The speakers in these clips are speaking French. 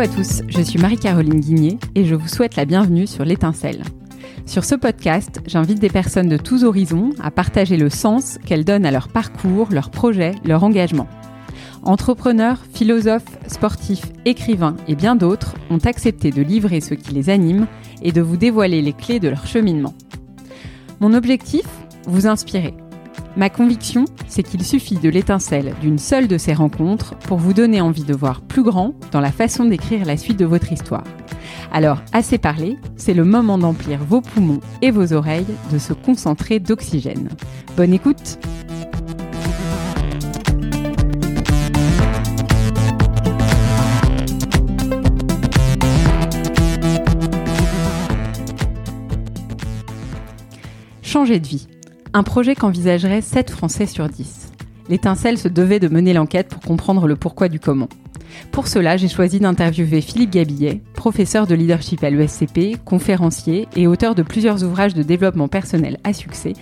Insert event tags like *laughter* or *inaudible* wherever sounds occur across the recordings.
À tous, je suis Marie-Caroline Guigné et je vous souhaite la bienvenue sur l'étincelle. Sur ce podcast, j'invite des personnes de tous horizons à partager le sens qu'elles donnent à leur parcours, leurs projets, leur engagement. Entrepreneurs, philosophes, sportifs, écrivains et bien d'autres ont accepté de livrer ce qui les anime et de vous dévoiler les clés de leur cheminement. Mon objectif Vous inspirer. Ma conviction, c'est qu'il suffit de l'étincelle d'une seule de ces rencontres pour vous donner envie de voir plus grand dans la façon d'écrire la suite de votre histoire. Alors, assez parlé, c'est le moment d'emplir vos poumons et vos oreilles de se concentrer d'oxygène. Bonne écoute Changer de vie. Un projet qu'envisagerait 7 Français sur 10. L'étincelle se devait de mener l'enquête pour comprendre le pourquoi du comment. Pour cela, j'ai choisi d'interviewer Philippe Gabillet, professeur de leadership à l'ESCP, conférencier et auteur de plusieurs ouvrages de développement personnel à succès,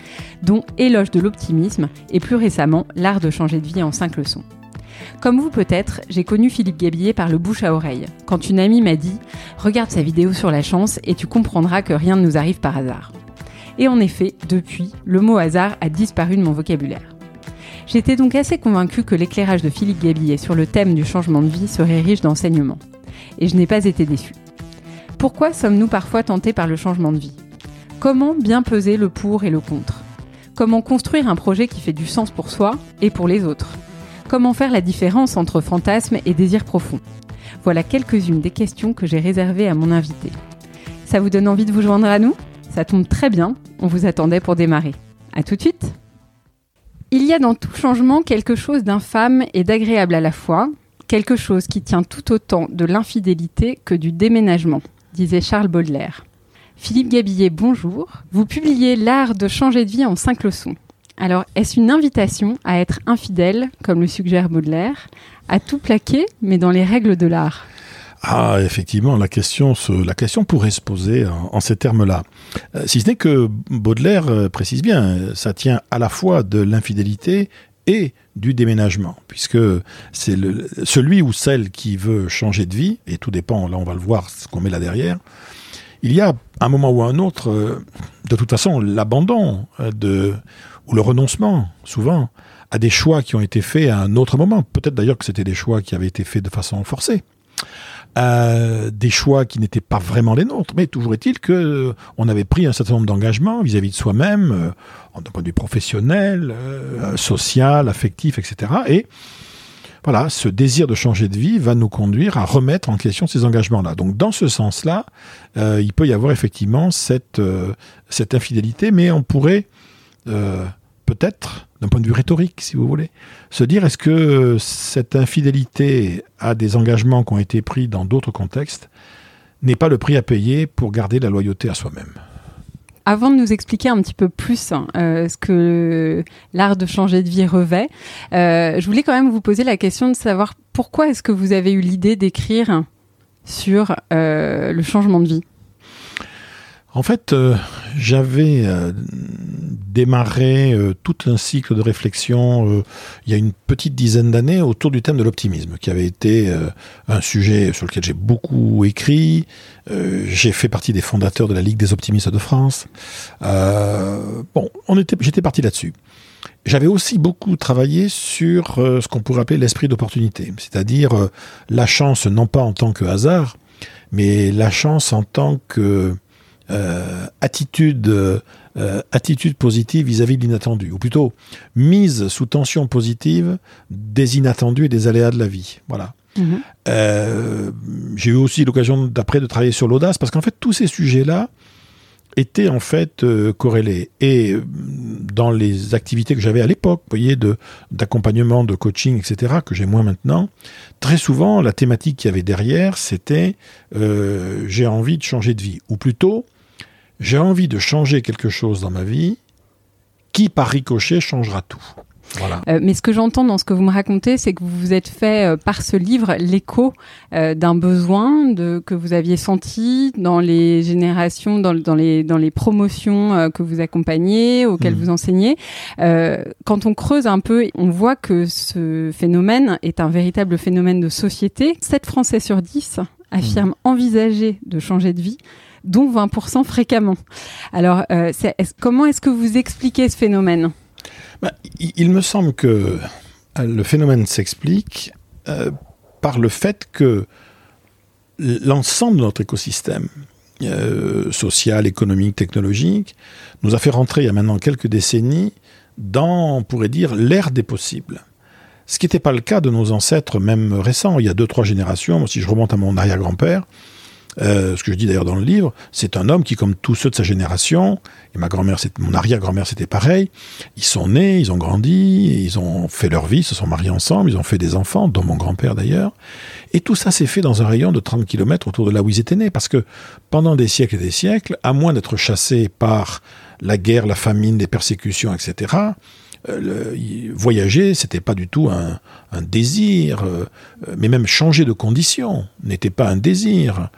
dont Éloge de l'optimisme et plus récemment L'art de changer de vie en 5 leçons. Comme vous peut-être, j'ai connu Philippe Gabillet par le bouche à oreille, quand une amie m'a dit Regarde sa vidéo sur la chance et tu comprendras que rien ne nous arrive par hasard. Et en effet, depuis, le mot hasard a disparu de mon vocabulaire. J'étais donc assez convaincue que l'éclairage de Philippe Gabillet sur le thème du changement de vie serait riche d'enseignements. Et je n'ai pas été déçue. Pourquoi sommes-nous parfois tentés par le changement de vie? Comment bien peser le pour et le contre? Comment construire un projet qui fait du sens pour soi et pour les autres? Comment faire la différence entre fantasme et désir profond Voilà quelques-unes des questions que j'ai réservées à mon invité. Ça vous donne envie de vous joindre à nous? Ça tombe très bien, on vous attendait pour démarrer. À tout de suite Il y a dans tout changement quelque chose d'infâme et d'agréable à la fois, quelque chose qui tient tout autant de l'infidélité que du déménagement, disait Charles Baudelaire. Philippe Gabillet, bonjour. Vous publiez L'art de changer de vie en cinq leçons. Alors, est-ce une invitation à être infidèle, comme le suggère Baudelaire, à tout plaquer, mais dans les règles de l'art? Ah, effectivement, la question, la question pourrait se poser en, ces termes-là. Euh, si ce n'est que Baudelaire euh, précise bien, ça tient à la fois de l'infidélité et du déménagement, puisque c'est celui ou celle qui veut changer de vie, et tout dépend, là on va le voir, ce qu'on met là derrière, il y a un moment ou un autre, euh, de toute façon, l'abandon de ou le renoncement, souvent, à des choix qui ont été faits à un autre moment. Peut-être d'ailleurs que c'était des choix qui avaient été faits de façon forcée. Euh, des choix qui n'étaient pas vraiment les nôtres. Mais toujours est-il que euh, on avait pris un certain nombre d'engagements vis-à-vis de soi-même, euh, d'un point de vue professionnel, social, affectif, etc. Et voilà, ce désir de changer de vie va nous conduire à remettre en question ces engagements-là. Donc, dans ce sens-là, il peut y avoir effectivement cette infidélité, mais on pourrait peut-être, d'un point de vue rhétorique, si vous voulez, se dire est-ce que cette infidélité à des engagements qui ont été pris dans d'autres contextes n'est pas le prix à payer pour garder la loyauté à soi-même? Avant de nous expliquer un petit peu plus hein, euh, ce que l'art de changer de vie revêt, euh, je voulais quand même vous poser la question de savoir pourquoi est-ce que vous avez eu l'idée d'écrire sur euh, le changement de vie? En fait, j'avais démarré euh, tout un cycle de réflexion euh, il y a une petite dizaine d'années autour du thème de l'optimisme, qui avait été euh, un sujet sur lequel j'ai beaucoup écrit. j'ai fait partie des fondateurs de la Ligue des optimistes de France. bon, j'étais parti là-dessus. J'avais aussi beaucoup travaillé sur ce qu'on pourrait appeler l'esprit d'opportunité, c'est-à-dire la chance non pas en tant que hasard, mais la chance en tant que attitude euh, attitude positive vis-à-vis de l'inattendu, ou plutôt mise sous tension positive des inattendus et des aléas de la vie. Voilà. Mhm. Euh, j'ai eu aussi l'occasion d'après de travailler sur l'audace, parce qu'en fait tous ces sujets-là étaient en fait euh, corrélés. Et dans les activités que j'avais à l'époque, vous voyez, d'accompagnement, de, coaching, etc., que j'ai moins maintenant, très souvent la thématique qu'il y avait derrière, c'était j'ai envie de changer de vie, ou plutôt j'ai envie de changer quelque chose dans ma vie qui, par ricochet, changera tout. Voilà. Euh, mais ce que j'entends dans ce que vous me racontez, c'est que vous vous êtes fait euh, par ce livre l'écho euh, d'un besoin de, que vous aviez senti dans les générations, dans, dans les, dans les promotions que vous accompagnez, auxquelles mmh. vous enseignez. quand on creuse un peu, on voit que ce phénomène est un véritable phénomène de société. 7 Français sur 10 affirment envisager de changer de vie, dont 20% fréquemment. Alors, euh, comment est-ce que vous expliquez ce phénomène? Bah, il, me semble que euh, le phénomène s'explique euh, par le fait que l'ensemble de notre écosystème social, économique, technologique nous a fait rentrer il y a maintenant quelques décennies dans, on pourrait dire, l'ère des possibles. Ce qui n'était pas le cas de nos ancêtres, même récents. Il y a deux, trois générations, si je remonte à mon arrière-grand-père, euh, ce que je dis d'ailleurs dans le livre, c'est un homme qui, comme tous ceux de sa génération, et ma grand-mère, mon arrière-grand-mère, c'était pareil, ils sont nés, ils ont grandi, ils ont fait leur vie, se sont mariés ensemble, ils ont fait des enfants, dont mon grand-père d'ailleurs, et tout ça s'est fait dans un rayon de 30 km autour de là où ils étaient nés, parce que pendant des siècles et des siècles, à moins d'être chassés par la guerre, la famine, les persécutions, etc., euh, voyager, c'était pas du tout un, désir, euh, mais même changer de condition n'était pas un désir.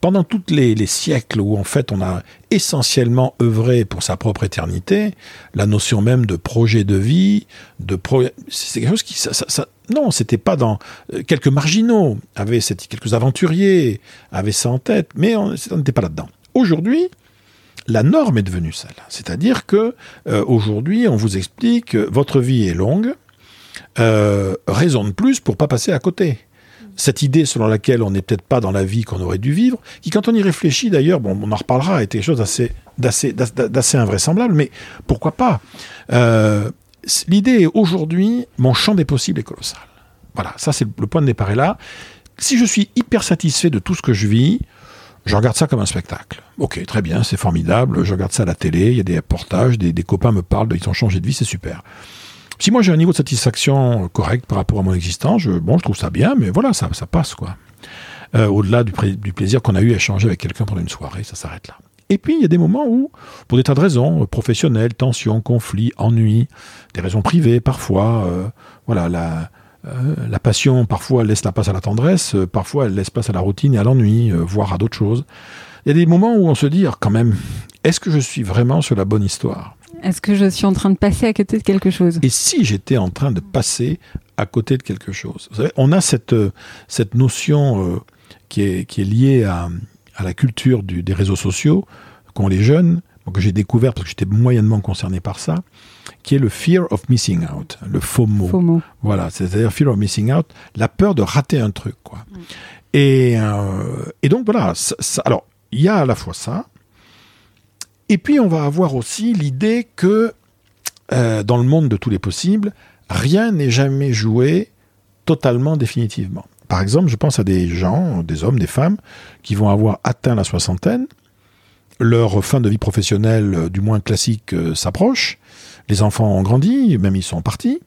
Pendant tous les, siècles où en fait on a essentiellement œuvré pour sa propre éternité, la notion même de projet de vie, de c'est quelque chose qui ça, ça, non, c'était pas dans euh, quelques marginaux avaient quelques aventuriers avaient ça en tête, mais on n'était pas là-dedans. Aujourd'hui, la norme est devenue celle. C'est-à-dire que euh, aujourd'hui, on vous explique votre vie est longue, euh, raison de plus pour pas passer à côté. Cette idée selon laquelle on n'est peut-être pas dans la vie qu'on aurait dû vivre, qui quand on y réfléchit d'ailleurs, bon, on en reparlera, est quelque chose d'assez, d'assez, d'assez invraisemblable, mais pourquoi pas euh, L'idée est aujourd'hui, mon champ des possibles est colossal. Voilà, ça c'est le point de départ là. Si je suis hyper satisfait de tout ce que je vis, je regarde ça comme un spectacle. Ok, très bien, c'est formidable. Je regarde ça à la télé, il y a des portages, des, copains me parlent, ils ont changé de vie, c'est super. Si moi j'ai un niveau de satisfaction correct par rapport à mon existence, je, bon, je trouve ça bien, mais voilà, ça, passe quoi. Euh, au-delà du, plaisir qu'on a eu à échanger avec quelqu'un pendant une soirée, ça s'arrête là. Et puis il y a des moments où, pour des tas de raisons, professionnelles, tensions, conflits, ennuis, des raisons privées parfois, euh, voilà, la, euh, passion, parfois, laisse la place à la tendresse, euh, parfois, elle laisse place à la routine et à l'ennui, euh, voire à d'autres choses. Il y a des moments où on se dit, ah, quand même, est-ce que je suis vraiment sur la bonne histoire? Est-ce que je suis en train de passer à côté de quelque chose? Et si j'étais en train de passer à côté de quelque chose? Vous savez, on a cette, cette notion qui, est, qui est liée à, à la culture des réseaux sociaux qu'ont les jeunes, que j'ai découvert parce que j'étais moyennement concerné par ça, qui est le fear of missing out, le FOMO. FOMO. Voilà, c'est-à-dire fear of missing out, la peur de rater un truc, quoi. Mm. Et, euh, et, donc voilà, alors il y a à la fois ça, et puis on va avoir aussi l'idée que euh, dans le monde de tous les possibles, rien n'est jamais joué totalement définitivement. Par exemple, je pense à des gens, des hommes, des femmes, qui vont avoir atteint la soixantaine, leur fin de vie professionnelle, euh, du moins classique, s'approche, les enfants ont grandi, même ils sont partis.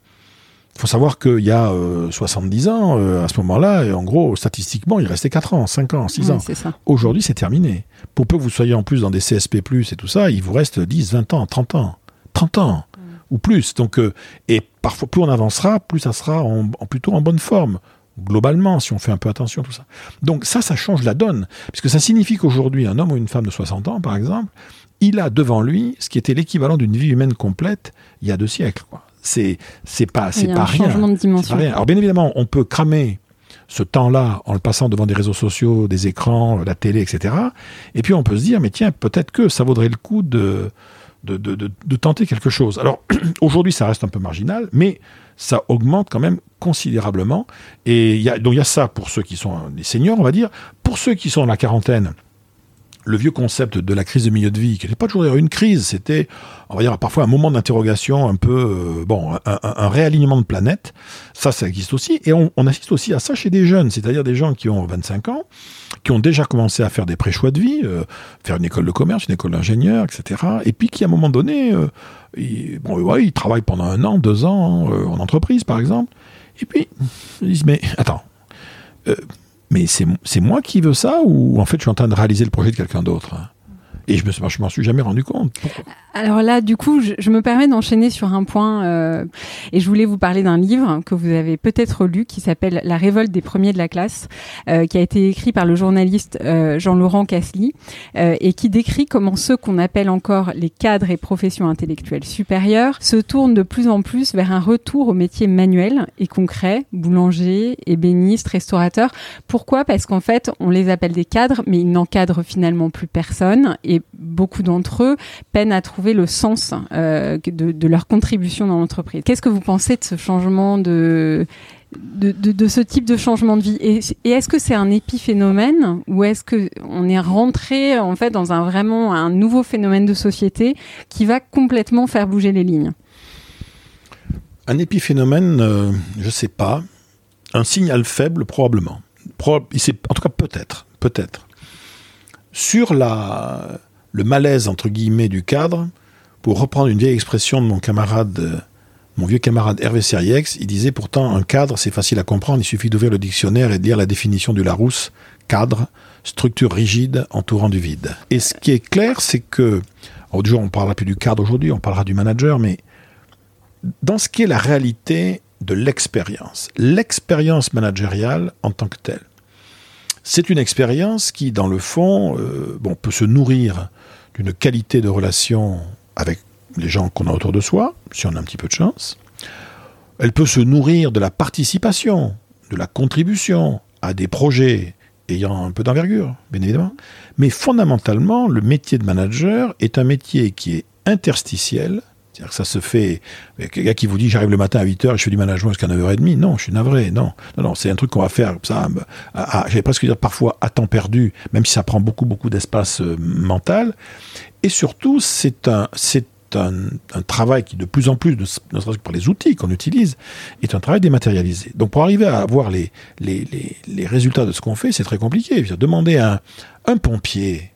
Il faut savoir qu'il y a 70 euh, ans, euh, à ce moment-là, en gros, statistiquement, il restait 4 ans, 5 ans, 6 ans. Aujourd'hui, c'est terminé. Pour peu que vous soyez en plus dans des CSP+, et tout ça, il vous reste 10, 20 ans, 30 ans. 30 ans ou plus. Donc, euh, et parfois, plus on avancera, plus ça sera en, plutôt en bonne forme globalement, si on fait un peu attention à tout ça. Donc ça, ça change la donne, puisque ça signifie qu'aujourd'hui, un homme ou une femme de 60 ans, par exemple, il a devant lui ce qui était l'équivalent d'une vie humaine complète il y a deux siècles. C'est c'est pas c'est pas, rien. Alors bien évidemment, on peut cramer ce temps-là en le passant devant des réseaux sociaux, des écrans, la télé, etc. Et puis on peut se dire, mais tiens, peut-être que ça vaudrait le coup de de, de, de tenter quelque chose. Alors *clears throat* aujourd'hui, ça reste un peu marginal, mais ça augmente quand même considérablement. Et y a, donc il y a ça pour ceux qui sont des seniors, on va dire. Pour ceux qui sont dans la quarantaine, le vieux concept de la crise de milieu de vie, qui n'était pas toujours une crise, c'était, on va dire, parfois un moment d'interrogation, un peu, euh, bon, un, réalignement de planète. Ça, ça existe aussi. Et on, assiste aussi à ça chez des jeunes, c'est-à-dire des gens qui ont 25 ans, qui ont déjà commencé à faire des pré-choix de vie, euh, faire une école de commerce, une école d'ingénieur, etc. Et puis qui, à un moment donné, euh, ils, travaillent pendant un an, deux ans en entreprise, par exemple. Et puis, ils disent, mais attends, mais c'est moi qui veux ça ou en fait je suis en train de réaliser le projet de quelqu'un d'autre? Et je me, je m'en suis jamais rendu compte. Alors là, du coup, je, me permets d'enchaîner sur un point, euh, et je voulais vous parler d'un livre que vous avez peut-être lu, qui s'appelle La révolte des premiers de la classe, euh, qui a été écrit par le journaliste euh, Jean-Laurent Casely, et qui décrit comment ceux qu'on appelle encore les cadres et professions intellectuelles supérieures se tournent de plus en plus vers un retour au métier manuel et concret, boulanger, ébéniste, restaurateur. Pourquoi? Parce qu'en fait, on les appelle des cadres, mais ils n'encadrent finalement plus personne, beaucoup d'entre eux peinent à trouver le sens euh, de, leur contribution dans l'entreprise. Qu'est-ce que vous pensez de ce changement de, de, ce type de changement de vie? Et, est-ce que c'est un épiphénomène ou est-ce qu'on est rentré en fait dans un vraiment un nouveau phénomène de société qui va complètement faire bouger les lignes? Un épiphénomène, euh, je ne sais pas. Un signal faible, probablement. en tout cas, peut-être. Peut-être. Sur la, le malaise, entre guillemets, du cadre, pour reprendre une vieille expression de mon camarade, mon vieux camarade Hervé Seriex, il disait pourtant un cadre, c'est facile à comprendre, il suffit d'ouvrir le dictionnaire et de lire la définition du Larousse, cadre, structure rigide entourant du vide. Et ce qui est clair, c'est que, jour, on ne parlera plus du cadre aujourd'hui, on parlera du manager, mais dans ce qui est la réalité de l'expérience, l'expérience managériale en tant que telle, c'est une expérience qui, dans le fond, euh, peut se nourrir d'une qualité de relation avec les gens qu'on a autour de soi, si on a un petit peu de chance. Elle peut se nourrir de la participation, de la contribution à des projets ayant un peu d'envergure, bien évidemment. Mais fondamentalement, le métier de manager est un métier qui est interstitiel, c'est-à-dire que ça se fait. Quelqu'un qui vous dit j'arrive le matin à 8h et je fais du management jusqu'à 9h30. Non, je suis navré. Non, non, c'est un truc qu'on va faire, ça, j'allais presque dire parfois à temps perdu, même si ça prend beaucoup, beaucoup d'espace euh, mental. Et surtout, c'est un, un, travail qui, de plus en plus, ne serait-ce par les outils qu'on utilise, est un travail dématérialisé. Donc, pour arriver à avoir les, les, les, résultats de ce qu'on fait, c'est très compliqué. demander à un, pompier,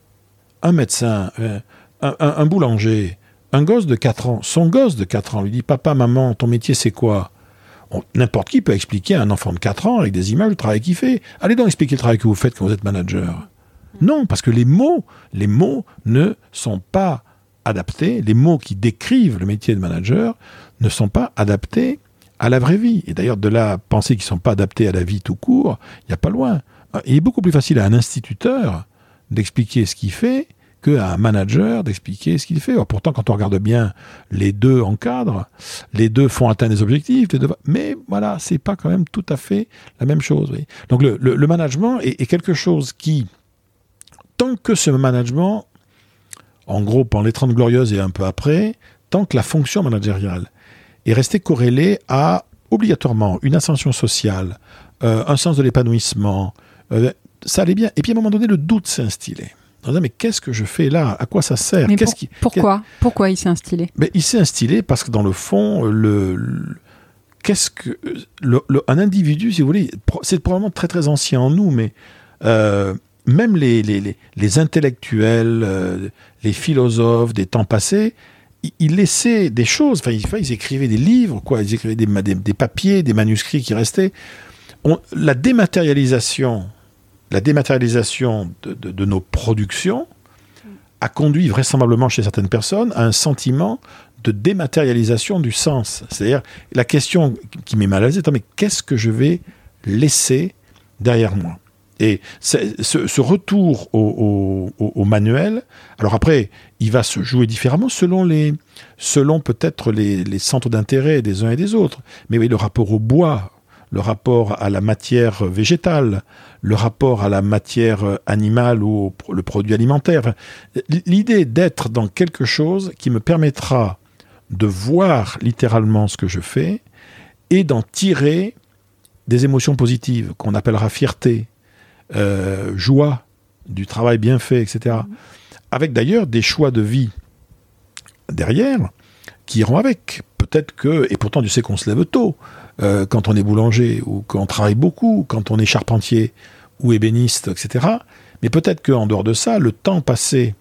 un médecin, euh, un boulanger, un gosse de 4 ans, son gosse de 4 ans, lui dit Papa, maman, ton métier c'est quoi? N'importe qui peut expliquer à un enfant de 4 ans avec des images le travail qu'il fait. Allez donc expliquer le travail que vous faites quand vous êtes manager. Non, parce que les mots, les mots ne sont pas adaptés, les mots qui décrivent le métier de manager ne sont pas adaptés à la vraie vie. Et d'ailleurs, de la pensée qu'ils ne sont pas adaptés à la vie tout court, il n'y a pas loin. Il est beaucoup plus facile à un instituteur d'expliquer ce qu'il fait qu'à un manager d'expliquer ce qu'il fait. pourtant, quand on regarde bien, les deux encadrent, les deux font atteindre des objectifs, mais voilà, c'est pas quand même tout à fait la même chose. Donc le, management est, quelque chose qui, tant que ce management, en gros, pendant les 30 glorieuses et un peu après, tant que la fonction managériale est restée corrélée à obligatoirement une ascension sociale, euh, un sens de l'épanouissement, euh, ça allait bien. Et puis à un moment donné, le doute s'est instillé mais qu'est-ce que je fais là? À quoi ça sert? Qui, Pourquoi? Pourquoi il s'est instillé? Mais Il s'est instillé parce que dans le fond, le, qu'est-ce que un individu, si vous voulez, c'est probablement très très ancien en nous, mais euh, même les, les, les, intellectuels, euh, les philosophes des temps passés, ils, laissaient des choses. Enfin, ils, écrivaient des livres, quoi. Ils écrivaient des, des, papiers, des manuscrits qui restaient. la dématérialisation la dématérialisation de, nos productions a conduit vraisemblablement chez certaines personnes à un sentiment de dématérialisation du sens. C'est-à-dire, la question qui m'est mal à l'aise mais qu'est-ce que je vais laisser derrière moi? Et ce, retour au, manuel, alors après, il va se jouer différemment selon selon peut-être les, les centres d'intérêt des uns et des autres. Mais oui, le rapport au bois, le rapport à la matière végétale, le rapport à la matière animale ou le produit alimentaire. L'idée d'être dans quelque chose qui me permettra de voir littéralement ce que je fais et d'en tirer des émotions positives qu'on appellera fierté, euh, joie du travail bien fait, etc. Avec d'ailleurs des choix de vie derrière qui iront avec. Peut-être que, et pourtant tu sais qu'on se lève tôt, euh, quand on est boulanger ou qu'on travaille beaucoup, quand on est charpentier ou ébéniste, etc. Mais peut-être qu'en dehors de ça, le temps passé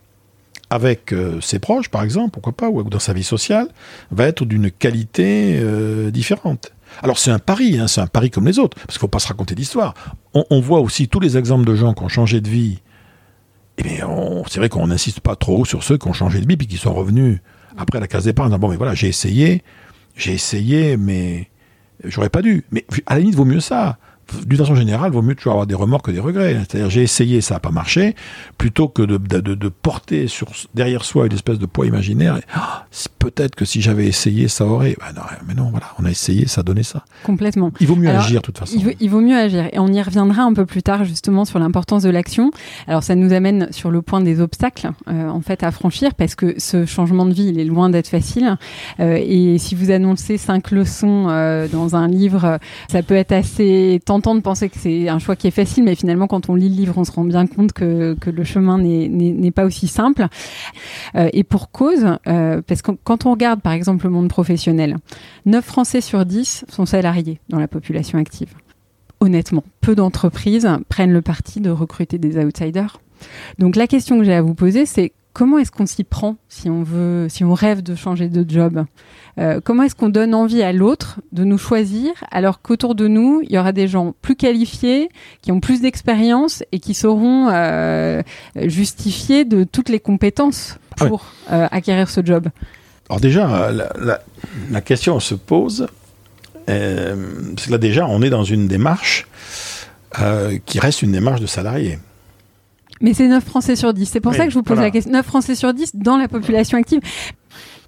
avec euh, ses proches, par exemple, pourquoi pas, ou dans sa vie sociale, va être d'une qualité euh, différente. Alors c'est un pari, hein, c'est un pari comme les autres, parce qu'il ne faut pas se raconter d'histoire. On, voit aussi tous les exemples de gens qui ont changé de vie eh bien, c'est vrai qu'on n'insiste pas trop sur ceux qui ont changé de vie puis qui sont revenus après la case d'épargne. Bon, mais voilà, j'ai essayé, j'ai essayé, mais j'aurais pas dû. Mais à la limite, vaut mieux ça d'une façon générale, vaut mieux toujours avoir des remords que des regrets. C'est-à-dire, j'ai essayé, ça n'a pas marché, plutôt que de, de, porter sur, derrière soi une espèce de poids imaginaire. Ah, peut-être que si j'avais essayé, ça aurait. Ben non, mais non, voilà, on a essayé, ça a donné ça. Complètement. Il vaut mieux agir, de toute façon. Il vaut, mieux agir. Et on y reviendra un peu plus tard, justement, sur l'importance de l'action. Alors, ça nous amène sur le point des obstacles, euh, en fait, à franchir, parce que ce changement de vie, il est loin d'être facile. Euh, et si vous annoncez cinq leçons euh, dans un livre, ça peut être assez tentant de penser que c'est un choix qui est facile, mais finalement, quand on lit le livre, on se rend bien compte que, que le chemin n'est pas aussi simple. Euh, et pour cause, euh, parce que quand on regarde, par exemple, le monde professionnel, 9 Français sur 10 sont salariés dans la population active. Honnêtement, peu d'entreprises prennent le parti de recruter des outsiders. Donc la question que j'ai à vous poser, c'est comment est-ce qu'on s'y prend si on veut, si on rêve de changer de job? Euh, Comment est-ce qu'on donne envie à l'autre de nous choisir alors qu'autour de nous, il y aura des gens plus qualifiés, qui ont plus d'expérience et qui sauront euh, justifier de toutes les compétences ah pour euh, acquérir ce job? Alors déjà, la, question se pose, parce que là déjà, on est dans une démarche qui reste une démarche de salarié. Mais c'est 9 Français sur 10. C'est pour ça que je vous pose la question. 9 Français sur 10 dans la population active.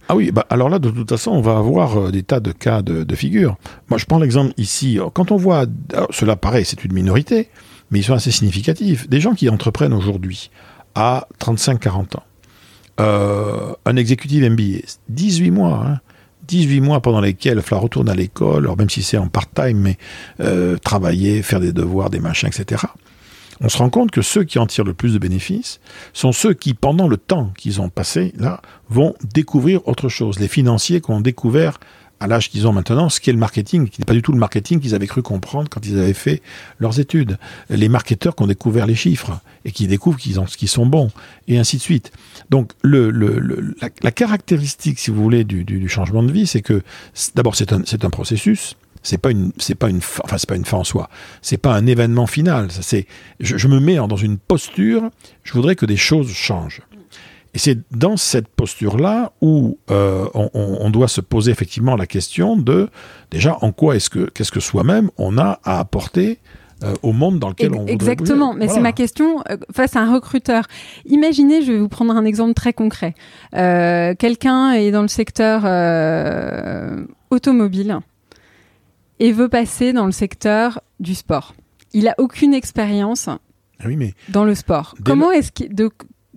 Ah oui, bah alors là, de toute façon, on va avoir euh, des tas de cas de, de figure. Moi, je prends l'exemple ici. Quand on voit, cela paraît, c'est une minorité, mais ils sont assez significatifs. Des gens qui entreprennent aujourd'hui à 35-40 ans. Euh, un exécutif MBA, 18 mois, hein, 18 mois pendant lesquels il va retourner à l'école, même si c'est en part-time, mais euh, travailler, faire des devoirs, des machins, etc on se rend compte que ceux qui en tirent le plus de bénéfices sont ceux qui, pendant le temps qu'ils ont passé là, vont découvrir autre chose. Les financiers qui ont découvert à l'âge qu'ils ont maintenant, ce qu'est le marketing, qui n'est pas du tout le marketing qu'ils avaient cru comprendre quand ils avaient fait leurs études. Les marketeurs qui ont découvert les chiffres et qui découvrent qu'ils qu'ils sont bons, et ainsi de suite. Donc, la, caractéristique, si vous voulez, du, changement de vie, c'est que d'abord, c'est un processus c'est pas une c'est pas une enfin c'est pas une fin en soi. C'est pas un événement final. C'est je, me mets dans une posture je voudrais que des choses changent. Et c'est dans cette posture là où euh, on, doit se poser effectivement la question de déjà en quoi est-ce que qu'est-ce que soi-même on a à apporter euh, au monde dans lequel on Exactement, mais c'est ma question euh, face à un recruteur. Imaginez, je vais vous prendre un exemple très concret. Quelqu'un est dans le secteur automobile et veut passer dans le secteur du sport. Il a aucune expérience ah oui, mais dans le sport. Comment est-ce que de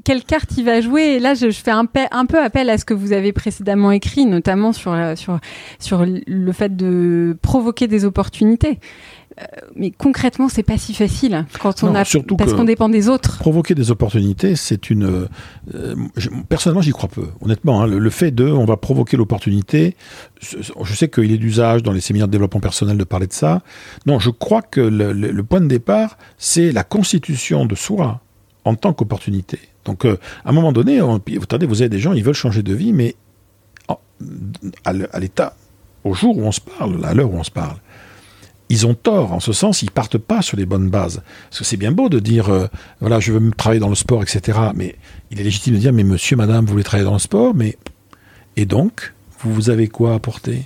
quelle carte il va jouer? Et là, je, fais un, un, peu appel à ce que vous avez précédemment écrit, notamment sur, sur, sur le fait de provoquer des opportunités. Euh, mais concrètement, c'est pas si facile quand on a parce qu'on dépend des autres. Provoquer des opportunités, c'est une. Euh, personnellement, j'y crois peu. Honnêtement, hein, le, fait de, on va provoquer l'opportunité. Je sais qu'il est d'usage dans les séminaires de développement personnel de parler de ça. Non, je crois que le, point de départ, c'est la constitution de soi en tant qu'opportunité. Donc, euh, à un moment donné, vous attendez, vous avez des gens, ils veulent changer de vie, mais à l'état, au jour où on se parle, à l'heure où on se parle, ils ont tort. En ce sens, ils partent pas sur les bonnes bases. Parce que c'est bien beau de dire, euh, voilà, je veux travailler dans le sport, etc. Mais il est légitime de dire, mais monsieur, madame, vous voulez travailler dans le sport, mais et donc, vous, avez quoi apporter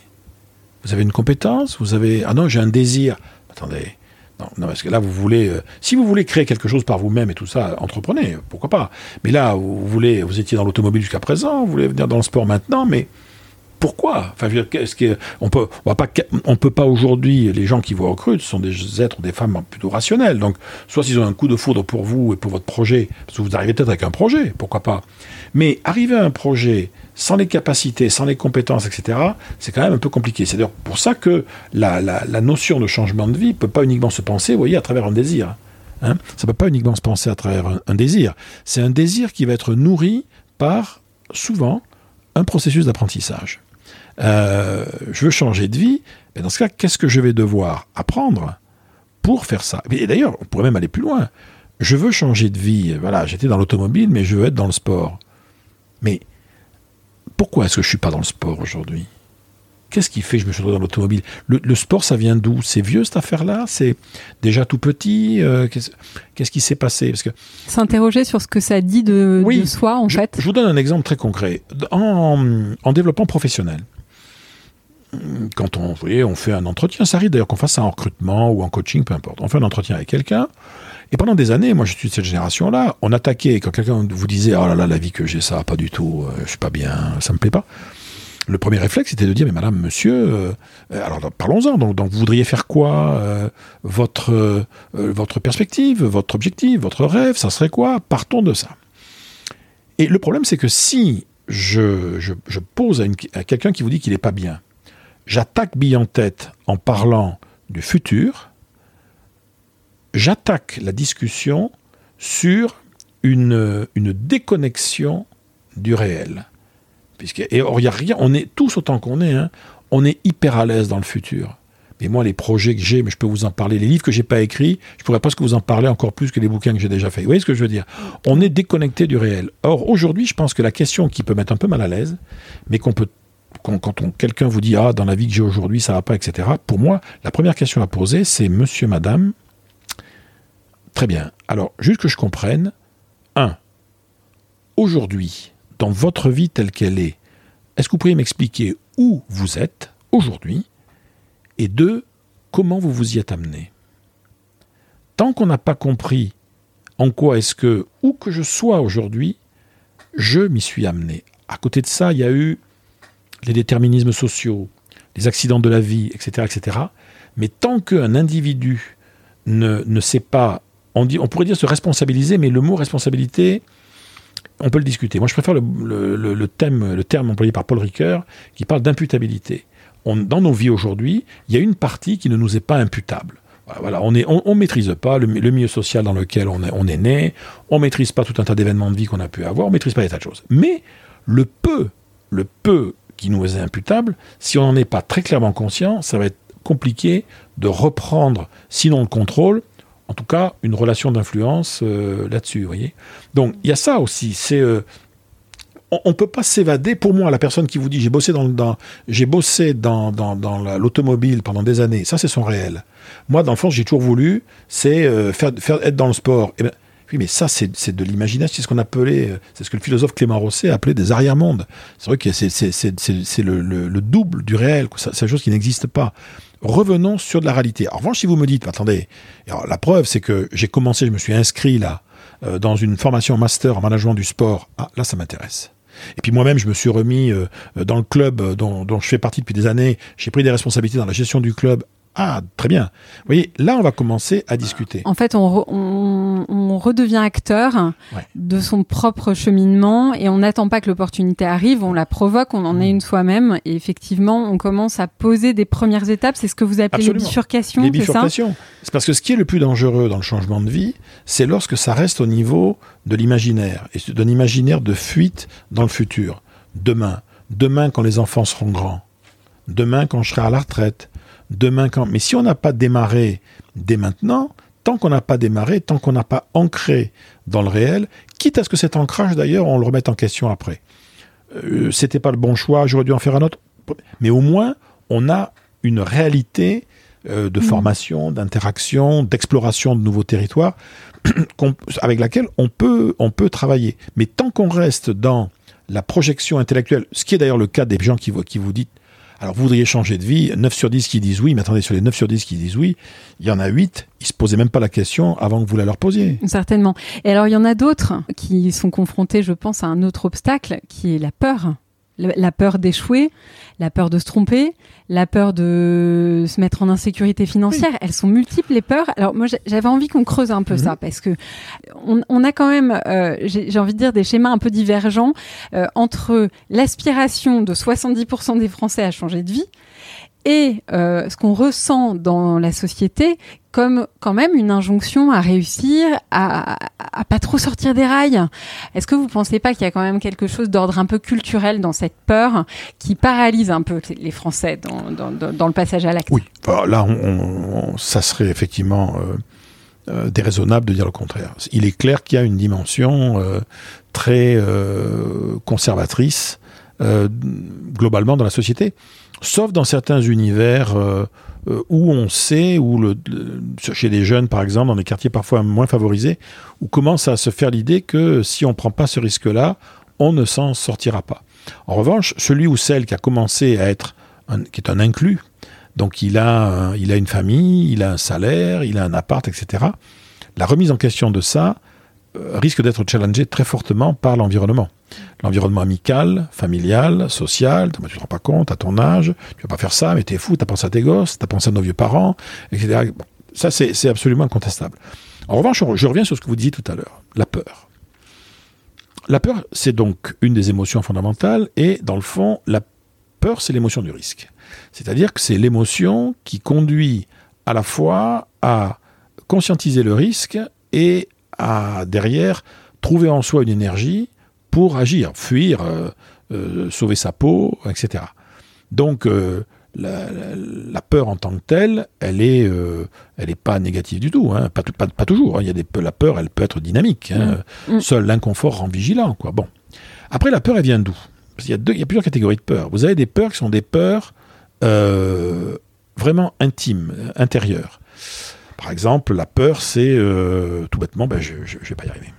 Vous avez une compétence? Vous avez ah non, j'ai un désir. Attendez. Non, non, parce que là, vous voulez, euh, si vous voulez créer quelque chose par vous-même et tout ça, entreprenez, pourquoi pas. Mais là, vous voulez, vous étiez dans l'automobile jusqu'à présent, vous voulez venir dans le sport maintenant, mais pourquoi Enfin, on peut, on va pas, on peut pas aujourd'hui. Les gens qui vous recrutent sont des êtres, des femmes plutôt rationnels. Donc, soit s'ils ont un coup de foudre pour vous et pour votre projet, parce que vous arrivez peut-être avec un projet, pourquoi pas. Mais arriver à un projet sans les capacités, sans les compétences, etc., c'est quand même un peu compliqué. C'est d'ailleurs pour ça que la, notion de changement de vie peut pas uniquement se penser, vous voyez, à travers un désir. Hein ça peut pas uniquement se penser à travers un désir. C'est un désir qui va être nourri par souvent un processus d'apprentissage. Euh, je veux changer de vie, mais dans ce cas, qu'est-ce que je vais devoir apprendre pour faire ça? Et d'ailleurs, on pourrait même aller plus loin. Je veux changer de vie. Voilà, j'étais dans l'automobile, mais je veux être dans le sport. Mais pourquoi est-ce que je suis pas dans le sport aujourd'hui? Qu'est-ce qui fait que je me suis retrouvé dans l'automobile? Le, sport, ça vient d'où? C'est vieux cette affaire-là? C'est déjà tout petit? Euh, Qu'est-ce qui s'est passé? Parce que s'interroger sur ce que ça dit de, soi, en fait. Je vous donne un exemple très concret. En, en développement professionnel, quand on, voyez, on fait un entretien, ça arrive d'ailleurs qu'on fasse ça en recrutement ou en coaching, peu importe. On fait un entretien avec quelqu'un. Et pendant des années, moi je suis de cette génération-là, on attaquait, quand quelqu'un vous disait Oh là là, la vie que j'ai, ça, pas du tout, euh, je suis pas bien, ça me plaît pas. Le premier réflexe, c'était de dire Mais madame, monsieur, euh, alors parlons-en, donc, vous voudriez faire quoi euh, votre, votre perspective, votre objectif, votre rêve, ça serait quoi? Partons de ça. Et le problème, c'est que si je pose à, à quelqu'un qui vous dit qu'il n'est pas bien, j'attaque bille en tête en parlant du futur, j'attaque la discussion sur une, une déconnexion du réel. Puisque, et or, il n'y a rien, on est tous autant qu'on est, hein, on est hyper à l'aise dans le futur. Mais moi, les projets que j'ai, mais je peux vous en parler, les livres que j'ai pas écrits, je pourrais presque vous en parler encore plus que les bouquins que j'ai déjà faits. Vous voyez ce que je veux dire? On est déconnecté du réel. Or, aujourd'hui, je pense que la question qui peut mettre un peu mal à l'aise, mais qu'on peut quand, quelqu'un vous dit ah dans la vie que j'ai aujourd'hui ça va pas etc. Pour moi la première question à poser c'est Monsieur Madame très bien. Alors juste que je comprenne un aujourd'hui dans votre vie telle qu'elle est est-ce que vous pourriez m'expliquer où vous êtes aujourd'hui? Et deux comment vous vous y êtes amené? Tant qu'on n'a pas compris en quoi est-ce que où que je sois aujourd'hui je m'y suis amené. À côté de ça il y a eu les déterminismes sociaux, les accidents de la vie, etc. etc. Mais tant qu'un individu ne, ne sait pas, on, pourrait dire se responsabiliser, mais le mot responsabilité, on peut le discuter. Moi, je préfère le, le, le terme employé par Paul Ricoeur qui parle d'imputabilité. dans nos vies aujourd'hui, il y a une partie qui ne nous est pas imputable. Voilà, on ne on, maîtrise pas le, milieu social dans lequel on est, on est né, on maîtrise pas tout un tas d'événements de vie qu'on a pu avoir, on maîtrise pas des tas de choses. Mais le peu, le peu qui nous est imputable, si on n'en est pas très clairement conscient, ça va être compliqué de reprendre, sinon le contrôle, en tout cas une relation d'influence euh, là-dessus, voyez. Donc il y a ça aussi, c'est euh, on ne peut pas s'évader. Pour moi, la personne qui vous dit j'ai bossé dans, dans j'ai bossé dans, dans, l'automobile pendant des années, ça c'est son réel. Moi, dans le fond, j'ai toujours voulu, c'est euh, faire, faire être dans le sport. Eh ben, oui, mais ça, c'est de l'imagination, c'est ce qu'on appelait, euh, c'est ce que le philosophe Clément Rosset appelait des arrière-mondes. C'est vrai que c'est le, le, double du réel, c'est une chose qui n'existe pas. Revenons sur de la réalité. En revanche, si vous me dites, attendez, la preuve, c'est que j'ai commencé, je me suis inscrit là, euh, dans une formation master en management du sport. Ah, là, ça m'intéresse. Et puis moi-même, je me suis remis euh, dans le club dont, je fais partie depuis des années. J'ai pris des responsabilités dans la gestion du club ah, très bien. Vous voyez, là, on va commencer à discuter. En fait, on, redevient acteur de son propre cheminement et on n'attend pas que l'opportunité arrive, on la provoque, on en est mm. une soi-même et effectivement, on commence à poser des premières étapes. C'est ce que vous appelez les bifurcations. Les bifurcations. C'est parce que ce qui est le plus dangereux dans le changement de vie, c'est lorsque ça reste au niveau de l'imaginaire et d'un imaginaire de fuite dans le futur. Demain, demain quand les enfants seront grands, demain quand je serai à la retraite, demain quand. Mais si on n'a pas démarré dès maintenant, tant qu'on n'a pas démarré, tant qu'on n'a pas ancré dans le réel, quitte à ce que cet ancrage d'ailleurs, on le remette en question après. Euh, C'était pas le bon choix, j'aurais dû en faire un autre. Mais au moins, on a une réalité euh, de mmh. formation, d'interaction, d'exploration de nouveaux territoires *clears throat* avec laquelle on peut, on peut travailler. Mais tant qu'on reste dans la projection intellectuelle, ce qui est d'ailleurs le cas des gens qui, qui vous disent alors vous voudriez changer de vie, 9 sur 10 qui disent oui, mais attendez, sur les 9 sur 10 qui disent oui, il y en a 8, ils se posaient même pas la question avant que vous la leur posiez. Certainement. Et alors il y en a d'autres qui sont confrontés, je pense, à un autre obstacle qui est la peur la peur d'échouer, la peur de se tromper, la peur de se mettre en insécurité financière. Elles sont multiples les peurs. Alors moi j'avais envie qu'on creuse un peu ça mhm. parce que on, a quand même, euh, j'ai envie de dire des schémas un peu divergents euh, entre l'aspiration de 70% des Français à changer de vie et euh, ce qu'on ressent dans la société comme quand même une injonction à réussir, à, à pas trop sortir des rails. Est-ce que vous pensez pas qu'il y a quand même quelque chose d'ordre un peu culturel dans cette peur qui paralyse un peu les Français dans, dans, dans le passage à l'acte? Oui, là, on, ça serait effectivement euh, euh, déraisonnable de dire le contraire. Il est clair qu'il y a une dimension euh, très euh, conservatrice globalement dans la société. Sauf dans certains univers euh, euh, où on sait, où le, chez des jeunes par exemple, dans des quartiers parfois moins favorisés, où commence à se faire l'idée que si on ne prend pas ce risque-là, on ne s'en sortira pas. En revanche, celui ou celle qui a commencé à être, qui est un inclus, donc il a, il a une famille, il a un salaire, il a un appart, etc. La remise en question de ça euh, risque d'être challengée très fortement par l'environnement. L'environnement amical, familial, social, tu ne te rends pas compte, à ton âge, tu vas pas faire ça, mais t'es fou, t'as pensé à tes gosses, t'as pensé à nos vieux parents, etc. ça, c'est absolument incontestable. En revanche, je reviens sur ce que vous disiez tout à l'heure, la peur. La peur, c'est donc une des émotions fondamentales, et dans le fond, la peur, c'est l'émotion du risque. C'est-à-dire que c'est l'émotion qui conduit à la fois à conscientiser le risque et à derrière trouver en soi une énergie pour agir, fuir, euh, euh, sauver sa peau, etc. Donc euh, la, peur en tant que telle, elle est, elle n'est pas négative du tout, hein. pas, pas, toujours. Hein. Il y a des, la peur, elle peut être dynamique. Hein. Mm. Mm. Seul l'inconfort rend vigilant. Quoi. Bon. Après, la peur, elle vient d'où? Parce qu'il y, a il y a plusieurs catégories de peur. Vous avez des peurs qui sont des peurs vraiment intimes, intérieures. Par exemple, la peur, c'est tout bêtement, ben, je ne vais pas y arriver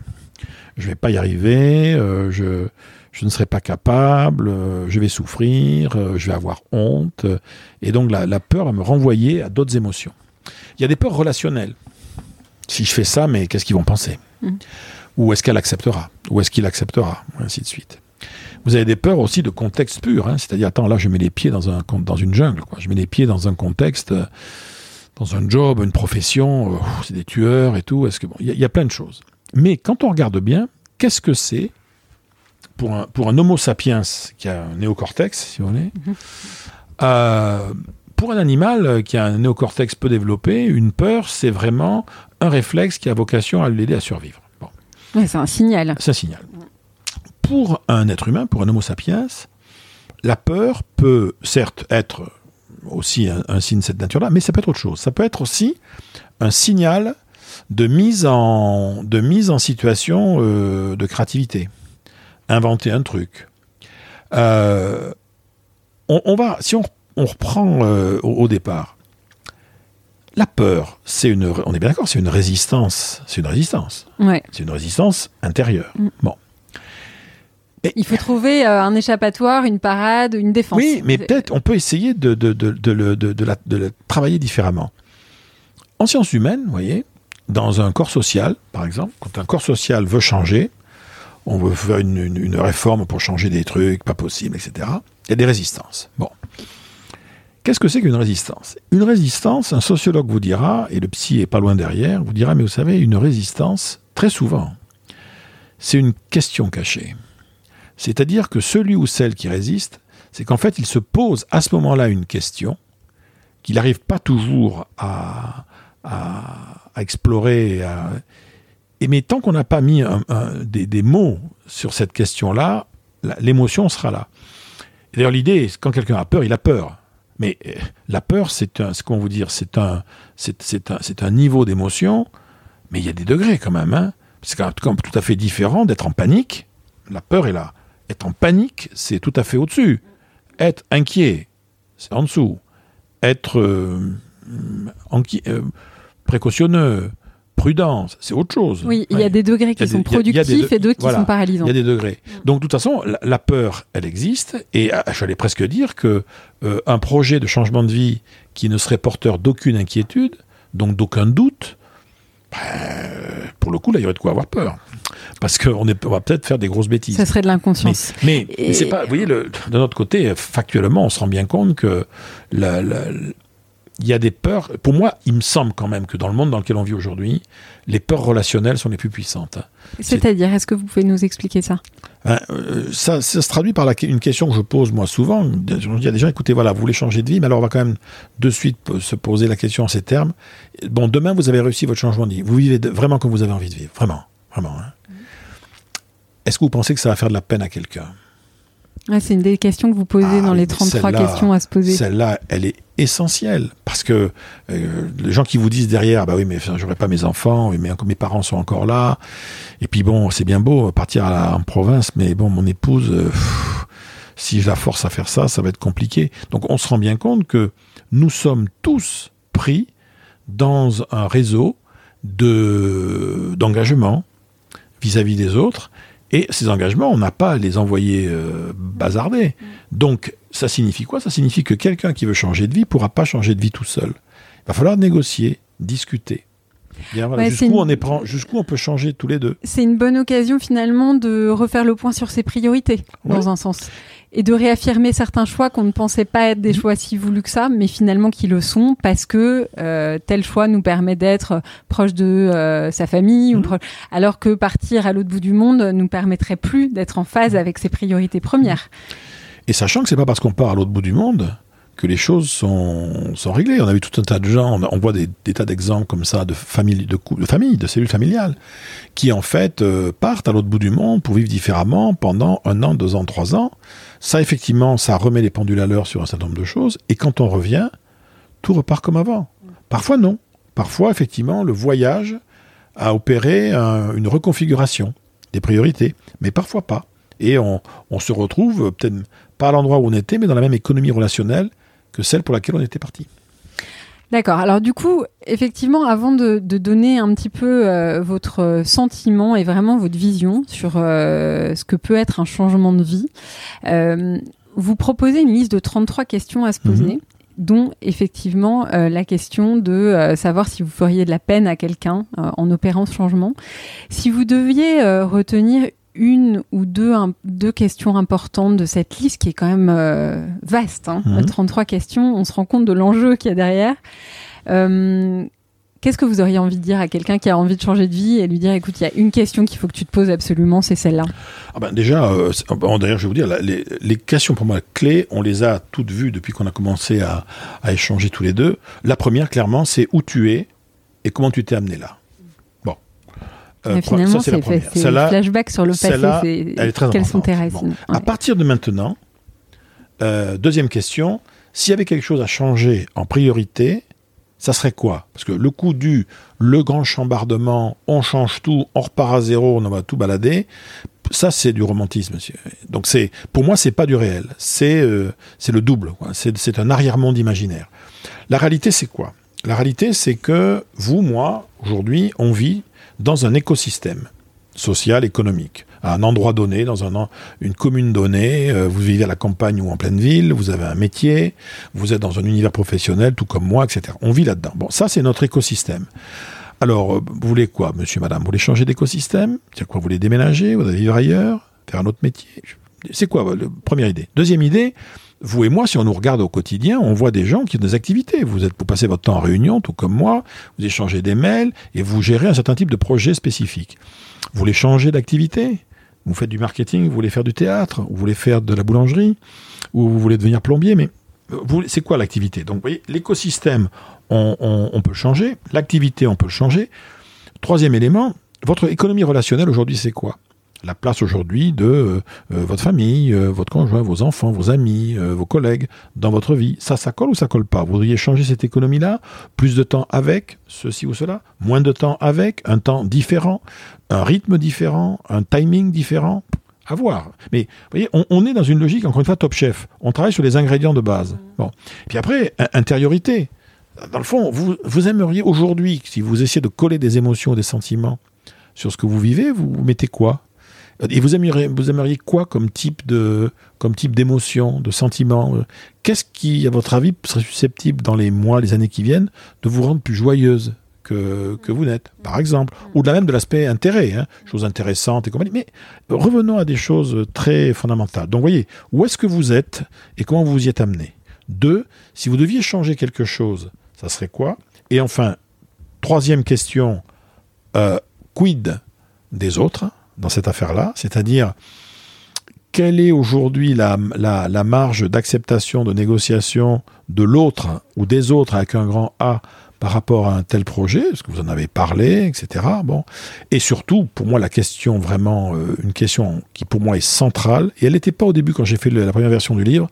je vais pas y arriver, euh, je, je, ne serai pas capable, euh, je vais souffrir, euh, je vais avoir honte. Et donc la, peur va me renvoyer à d'autres émotions. Il y a des peurs relationnelles. Si je fais ça, mais qu'est-ce qu'ils vont penser? Mm. Ou est-ce qu'elle acceptera? Ou est-ce qu'il acceptera? Ainsi de suite. Vous avez des peurs aussi de contexte pur, hein. c'est-à-dire, attends, là, je mets les pieds dans, un, dans une jungle, quoi. je mets les pieds dans un contexte, dans un job, une profession, c'est des tueurs et tout. Est-ce que bon, il y, a plein de choses. Mais quand on regarde bien, qu'est-ce que c'est pour un, pour un Homo sapiens qui a un néocortex, si vous voulez, mhm. euh, pour un animal qui a un néocortex peu développé, une peur, c'est vraiment un réflexe qui a vocation à l'aider à survivre. Bon. c'est un signal. C'est un signal. Pour un être humain, pour un Homo sapiens, la peur peut certes être aussi un, un signe de cette nature-là, mais ça peut être autre chose. Ça peut être aussi un signal de mise en, de mise en situation euh, de créativité. Inventer un truc. Euh, on, va, si on, reprend euh, au, départ, la peur, c'est une, on est bien d'accord, c'est une résistance, c'est une résistance. C'est une résistance intérieure. Mm. Bon. Il faut trouver un échappatoire, une parade, une défense. Oui, mais peut-être on peut essayer de, de, de, de, la, de la travailler différemment. En sciences humaines, vous voyez, dans un corps social, par exemple, quand un corps social veut changer, on veut faire une, réforme pour changer des trucs, pas possible, etc. Il y a des résistances. Bon. Qu'est-ce que c'est qu'une résistance? Une résistance, un sociologue vous dira, et le psy est pas loin derrière, vous dira, mais vous savez, une résistance, très souvent, c'est une question cachée. C'est-à-dire que celui ou celle qui résiste, c'est qu'en fait, il se pose à ce moment-là une question qu'il n'arrive pas toujours à, à, explorer. Et mais tant qu'on n'a pas mis des, mots sur cette question-là, l'émotion sera là. D'ailleurs, l'idée, quand quelqu'un a peur, il a peur. Mais euh, la peur, c'est un, ce qu'on vous dire, c'est un niveau d'émotion, mais il y a des degrés quand même. Hein. C'est quand même tout à fait différent d'être en panique. La peur est là. Être en panique, c'est tout à fait au-dessus. Être inquiet, c'est en dessous. Être euh, euh précautionneux, prudence, c'est autre chose. Oui, il y a des degrés qui sont productifs et d'autres qui sont paralysants. Il y a des degrés. Donc, de toute façon, la, peur, elle existe. Et ah, j'allais presque dire que euh, un projet de changement de vie qui ne serait porteur d'aucune inquiétude, donc d'aucun doute, ben, pour le coup, là, il y aurait de quoi avoir peur. Parce qu'on va peut-être faire des grosses bêtises. Ça serait de l'inconscience. Mais, c'est pas. Vous voyez, de notre côté, factuellement, on se rend bien compte que la, il y a des peurs. Pour moi, il me semble quand même que dans le monde dans lequel on vit aujourd'hui, les peurs relationnelles sont les plus puissantes. C'est-à-dire, est-ce que vous pouvez nous expliquer ça? Ben, euh, ça, se traduit par une question que je pose moi souvent. Il y a des gens, écoutez, voilà, vous voulez changer de vie, mais alors on va quand même de suite se poser la question en ces termes. Bon, demain, vous avez réussi votre changement de vie. Vous vivez vraiment comme vous avez envie de vivre. Vraiment. Vraiment. Hein. Est-ce que vous pensez que ça va faire de la peine à quelqu'un? C'est une des questions que vous posez ah dans les 33 questions à se poser. Celle-là, elle est essentielle parce que euh, les gens qui vous disent derrière, bah oui, mais j'aurais pas mes enfants, mais mes parents sont encore là. Et puis bon, c'est bien beau partir en province, mais bon, mon épouse, euh, si je la force à faire ça, ça va être compliqué. Donc on se rend bien compte que nous sommes tous pris dans un réseau de d'engagement vis-à-vis des autres. Et ces engagements, on n'a pas à les envoyer euh, bazarder. Mm. Donc, ça signifie quoi? Ça signifie que quelqu'un qui veut changer de vie ne pourra pas changer de vie tout seul. Il va falloir négocier, discuter. jusqu'où on, jusqu'où on peut changer tous les deux? C'est une bonne occasion finalement de refaire le point sur ses priorités, dans un sens et de réaffirmer certains choix qu'on ne pensait pas être des mhm. choix si voulus que ça, mais finalement qui le sont parce que euh, tel choix nous permet d'être proche de euh, sa famille, ou mhm. alors que partir à l'autre bout du monde nous permettrait plus d'être en phase avec ses priorités premières. Et sachant que c'est pas parce qu'on part à l'autre bout du monde que les choses sont, sont réglées. On a vu tout un tas de gens, on, voit des, tas d'exemples comme ça de familles, de, de familles, de cellules familiales, qui en fait euh, partent à l'autre bout du monde pour vivre différemment pendant un an, deux ans, trois ans. Ça, effectivement, ça remet les pendules à l'heure sur un certain nombre de choses. Et quand on revient, tout repart comme avant. Parfois non. Parfois, effectivement, le voyage a opéré une reconfiguration des priorités, mais parfois pas. Et on, on se retrouve peut-être pas à l'endroit où on était, mais dans la même économie relationnelle que celle pour laquelle on était parti. D'accord. Alors du coup, effectivement, avant de, donner un petit peu euh, votre sentiment et vraiment votre vision sur euh, ce que peut être un changement de vie, euh, vous proposez une liste de 33 questions à se poser. Mhm. dont effectivement la question de savoir si vous feriez de la peine à quelqu'un en opérant ce changement. Si vous deviez retenir une ou deux, deux questions importantes de cette liste qui est quand même euh, vaste. Hein, 33 mhm. questions, on se rend compte de l'enjeu qu'il y a derrière. Euh, qu'est-ce que vous auriez envie de dire à quelqu'un qui a envie de changer de vie et lui dire écoute, il y a une question qu'il faut que tu te poses absolument, c'est celle-là? Ah ben Déjà, euh, d'ailleurs, je vais vous dire, les, les, questions pour moi clés, on les a toutes vues depuis qu'on a commencé à, à échanger tous les deux. La première, clairement, c'est où tu es et comment tu t'es amené là. Euh, finalement, c'est flashback sur le passé. Elle est très Quelles sont tes À partir de maintenant, euh, deuxième question, s'il y avait quelque chose à changer en priorité, ça serait quoi? Parce que le coup du le grand chambardement, on change tout, on repart à zéro, on va tout balader, ça c'est du romantisme. Donc c'est pour moi c'est pas du réel, c'est euh, c'est le double, c'est un arrière-monde imaginaire. La réalité c'est quoi? La réalité c'est que vous, moi, aujourd'hui, on vit dans un écosystème social, économique, à un endroit donné, dans un, une commune donnée, euh, vous vivez à la campagne ou en pleine ville, vous avez un métier, vous êtes dans un univers professionnel, tout comme moi, etc. On vit là-dedans. Bon, ça c'est notre écosystème. Alors, euh, vous voulez quoi, monsieur, madame? Vous voulez changer d'écosystème? C'est quoi Vous voulez déménager Vous voulez vivre ailleurs Faire un autre métier? C'est quoi la première idée? Deuxième idée, vous et moi, si on nous regarde au quotidien, on voit des gens qui ont des activités. Vous êtes, pour passer votre temps en réunion, tout comme moi, vous échangez des mails et vous gérez un certain type de projet spécifique. Vous voulez changer d'activité? Vous faites du marketing, vous voulez faire du théâtre, vous voulez faire de la boulangerie, ou vous voulez devenir plombier, mais c'est quoi l'activité? Donc, vous voyez, l'écosystème, on, on peut changer, l'activité, on peut changer. Troisième élément, votre économie relationnelle aujourd'hui, c'est quoi? La place aujourd'hui de euh, euh, votre famille, euh, votre conjoint, vos enfants, vos amis, vos collègues dans votre vie. Ça, ça colle ou ça colle pas? Vous voudriez changer cette économie-là? Plus de temps avec ceci ou cela? Moins de temps avec? Un temps différent? Un rythme différent? Un timing différent? À voir. Mais vous voyez, on, est dans une logique, encore une fois, top chef. On travaille sur les ingrédients de base. Bon. Puis après, intériorité. Dans le fond, vous, vous aimeriez aujourd'hui, si vous essayez de coller des émotions, des sentiments sur ce que vous vivez, vous mettez quoi? Et vous aimeriez, vous aimeriez quoi comme type de, comme type d'émotion, de sentiment Qu'est-ce qui, à votre avis, serait susceptible dans les mois, les années qui viennent, de vous rendre plus joyeuse que, que vous n'êtes, par exemple Ou même de l'aspect intérêt, hein, choses intéressantes et compagnie. Mais revenons à des choses très fondamentales. Donc, voyez, où est-ce que vous êtes et comment vous y êtes amené? Deux, si vous deviez changer quelque chose, ça serait quoi? Et enfin, troisième question, euh, quid des autres? Dans cette affaire-là, c'est-à-dire quelle est aujourd'hui la, la, marge d'acceptation, de négociation de l'autre ou des autres avec un grand A par rapport à un tel projet, parce que vous en avez parlé, etc. Bon. Et surtout, pour moi, la question vraiment, euh, une question qui pour moi est centrale, et elle n'était pas au début quand j'ai fait la première version du livre,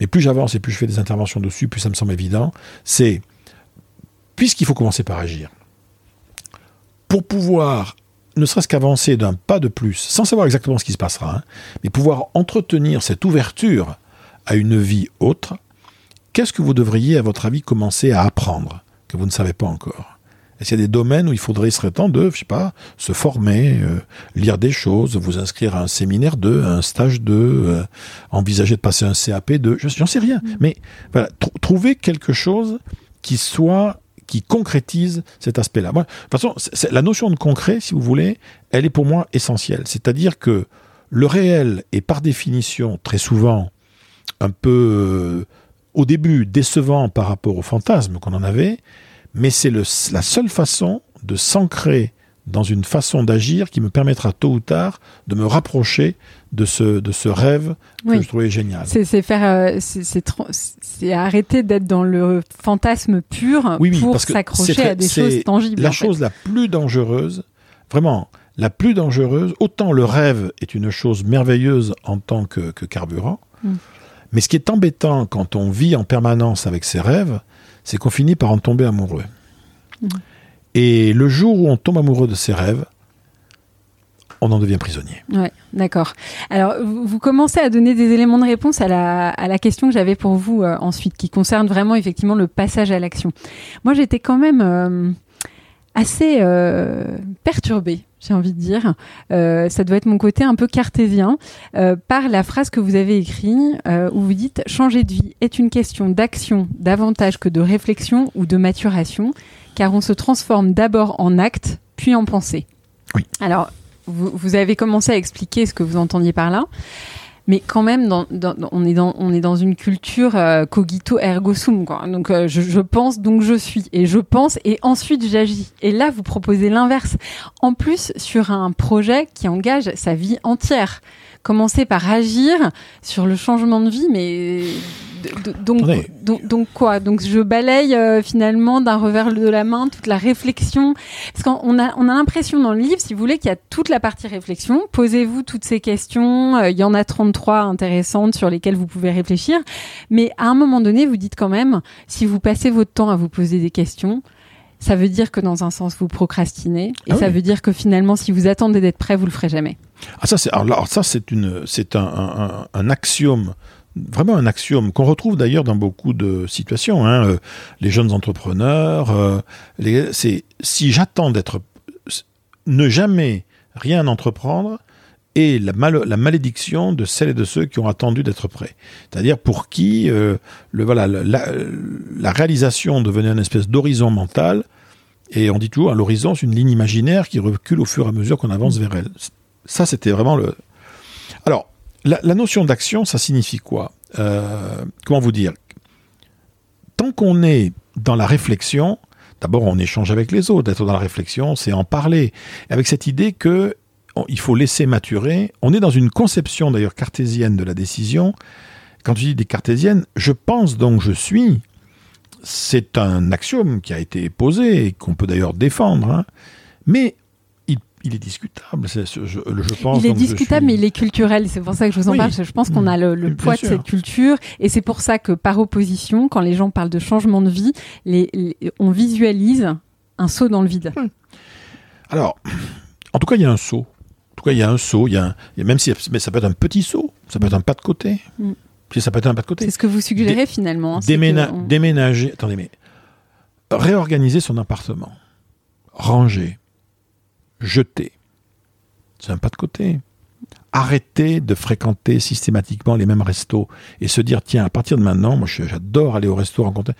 mais plus j'avance et plus je fais des interventions dessus, plus ça me semble évident, c'est, puisqu'il faut commencer par agir, pour pouvoir ne serait-ce qu'avancer d'un pas de plus, sans savoir exactement ce qui se passera, hein, mais pouvoir entretenir cette ouverture à une vie autre, qu'est-ce que vous devriez, à votre avis, commencer à apprendre que vous ne savez pas encore? Est-ce qu'il y a des domaines où il faudrait, il serait temps de, je sais pas, se former, euh, lire des choses, vous inscrire à un séminaire 2, à un stage 2, euh, envisager de passer un CAP 2, j'en sais rien. Mm. Mais voilà, trouver quelque chose qui soit qui concrétise cet aspect-là. de toute façon, la notion de concret, si vous voulez, elle est pour moi essentielle. C'est-à-dire que le réel est par définition très souvent un peu, euh, au début, décevant par rapport au fantasme qu'on en avait, mais c'est la seule façon de s'ancrer dans une façon d'agir qui me permettra tôt ou tard de me rapprocher de ce, de ce rêve que je trouvais génial. C'est faire, euh, c'est arrêter d'être dans le fantasme pur pour s'accrocher à des choses tangibles. La chose la plus dangereuse, vraiment, la plus dangereuse, autant le rêve est une chose merveilleuse en tant que, carburant, mm. mais ce qui est embêtant quand on vit en permanence avec ses rêves, c'est qu'on finit par en tomber amoureux. Mmh. Et le jour où on tombe amoureux de ses rêves, on en devient prisonnier. Ouais, d'accord. Alors, vous commencez à donner des éléments de réponse à la, à la question que j'avais pour vous euh, ensuite, qui concerne vraiment effectivement le passage à l'action. Moi, j'étais quand même euh, assez euh, perturbée j'ai envie de dire. Ça doit être mon côté un peu cartésien par la phrase que vous avez écrite où vous dites changer de vie est une question d'action davantage que de réflexion ou de maturation, car on se transforme d'abord en acte puis en pensée. Oui. Alors vous, vous, avez commencé à expliquer ce que vous entendiez par là mais quand même, dans, on, est dans, on est dans une culture euh, cogito ergo sum. Quoi. Donc, euh, je, je, pense, donc je suis. Et je pense, et ensuite j'agis. Et là, vous proposez l'inverse. En plus, sur un projet qui engage sa vie entière. Commencer par agir sur le changement de vie, mais donc, donc, quoi? Donc je balaye euh, finalement d'un revers de la main toute la réflexion. Parce qu'on a, on a l'impression dans le livre, si vous voulez, qu'il y a toute la partie réflexion. Posez-vous toutes ces questions. Euh, il y en a 33 intéressantes sur lesquelles vous pouvez réfléchir. Mais à un moment donné, vous dites quand même, si vous passez votre temps à vous poser des questions, ça veut dire que dans un sens, vous procrastinez. Et ah ça veut dire que finalement, si vous attendez d'être prêt, vous le ferez jamais. Ah, ça, c'est, alors, ça, c'est une, c'est un, un, un axiome vraiment un axiome qu'on retrouve d'ailleurs dans beaucoup de situations. Hein. Euh, les jeunes entrepreneurs, euh, c'est si j'attends d'être, ne jamais rien entreprendre et la, malédiction de celles et de ceux qui ont attendu d'être prêts. C'est-à-dire pour qui euh, le, voilà, la, réalisation devenait une espèce d'horizon mental, et on dit toujours, à l'horizon, c'est une ligne imaginaire qui recule au fur et à mesure qu'on avance vers elle. Ça, c'était vraiment le... Alors, la, notion d'action, ça signifie quoi? Euh, Comment vous dire? Tant qu'on est dans la réflexion, d'abord on échange avec les autres, d'être dans la réflexion, c'est en parler, avec cette idée que faut laisser maturer. On est dans une conception d'ailleurs cartésienne de la décision. Quand je dis des cartésiennes, je pense donc je suis. C'est un axiome qui a été posé et qu'on peut d'ailleurs défendre. Hein. Mais il est discutable, je, pense. Il est discutable, mais il est culturel. C'est pour ça que je vous en parle. Je pense qu'on a le, poids de cette culture, et c'est pour ça que, par opposition, quand les gens parlent de changement de vie, les, on visualise un saut dans le vide. Alors, en tout cas, il y a un saut. En tout cas, il y a un saut. Il y a, même si, mais ça peut être un petit saut, ça peut être un pas de côté. Puis ça peut être un pas de côté. C'est ce que vous suggérez finalement. Hein, déménager. Attendez, mais réorganiser son appartement, ranger jeter. C'est un pas de côté. Arrêter de fréquenter systématiquement les mêmes restos et se dire tiens, à partir de maintenant, moi j'adore aller au resto rencontrer.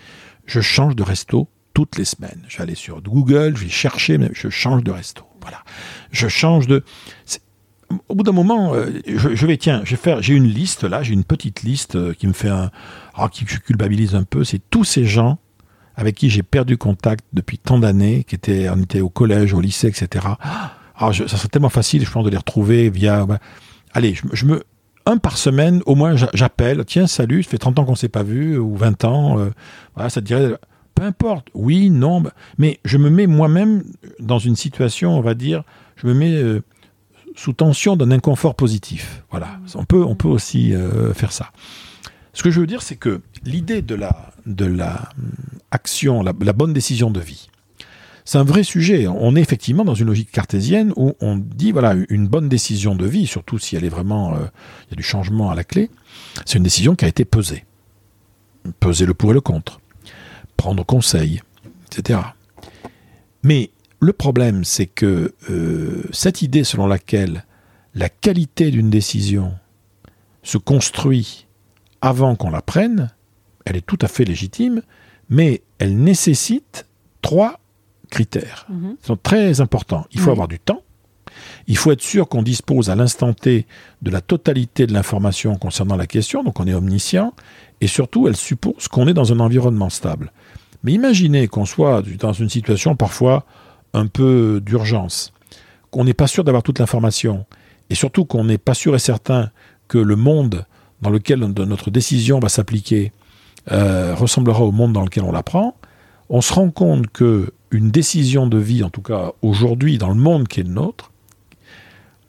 Je change de resto toutes les semaines. Je vais aller sur Google, je vais chercher, je change de resto. Voilà. Je change de. Au bout d'un moment, euh, je, vais, tiens, je vais faire, j'ai une liste là, j'ai une petite liste euh, qui me fait un, ah, qui culpabilise un peu. C'est tous ces gens avec qui j'ai perdu contact depuis tant d'années, qui étaient, on était au collège, au lycée, etc. Ah, ça serait tellement facile, je pense, de les retrouver via. Allez, je, me, un par semaine, au moins, j'appelle. Tiens, salut, ça fait 30 ans qu'on ne s'est pas vu, ou 20 ans. Euh, voilà, ça te dirait. Peu importe, oui, non, bah, mais je me mets moi-même dans une situation, on va dire, je me mets euh, sous tension d'un inconfort positif. Voilà, on peut, on peut aussi euh, faire ça. Ce que je veux dire, c'est que l'idée de la, de la hum, action, la, bonne décision de vie, c'est un vrai sujet. On est effectivement dans une logique cartésienne où on dit, voilà, une bonne décision de vie, surtout si elle est vraiment, euh, il y a du changement à la clé, c'est une décision qui a été pesée. Peser le pour et le contre. Prendre conseil, etc. Mais le problème, c'est que euh, cette idée selon laquelle la qualité d'une décision se construit avant qu'on la prenne, elle est tout à fait légitime, mais elle nécessite trois critères. Mhm. Ils sont très importants. Il faut Oui. avoir du temps. Il faut être sûr qu'on dispose à l'instant T de la totalité de l'information concernant la question, donc on est omniscient, et surtout, elle suppose qu'on est dans un environnement stable. Mais imaginez qu'on soit dans une situation parfois un peu d'urgence, qu'on n'est pas sûr d'avoir toute l'information, et surtout qu'on n'est pas sûr et certain que le monde dans lequel notre décision va s'appliquer euh, ressemblera au monde dans lequel on la prend, on se rend compte que une décision de vie, en tout cas aujourd'hui dans le monde qui est le nôtre,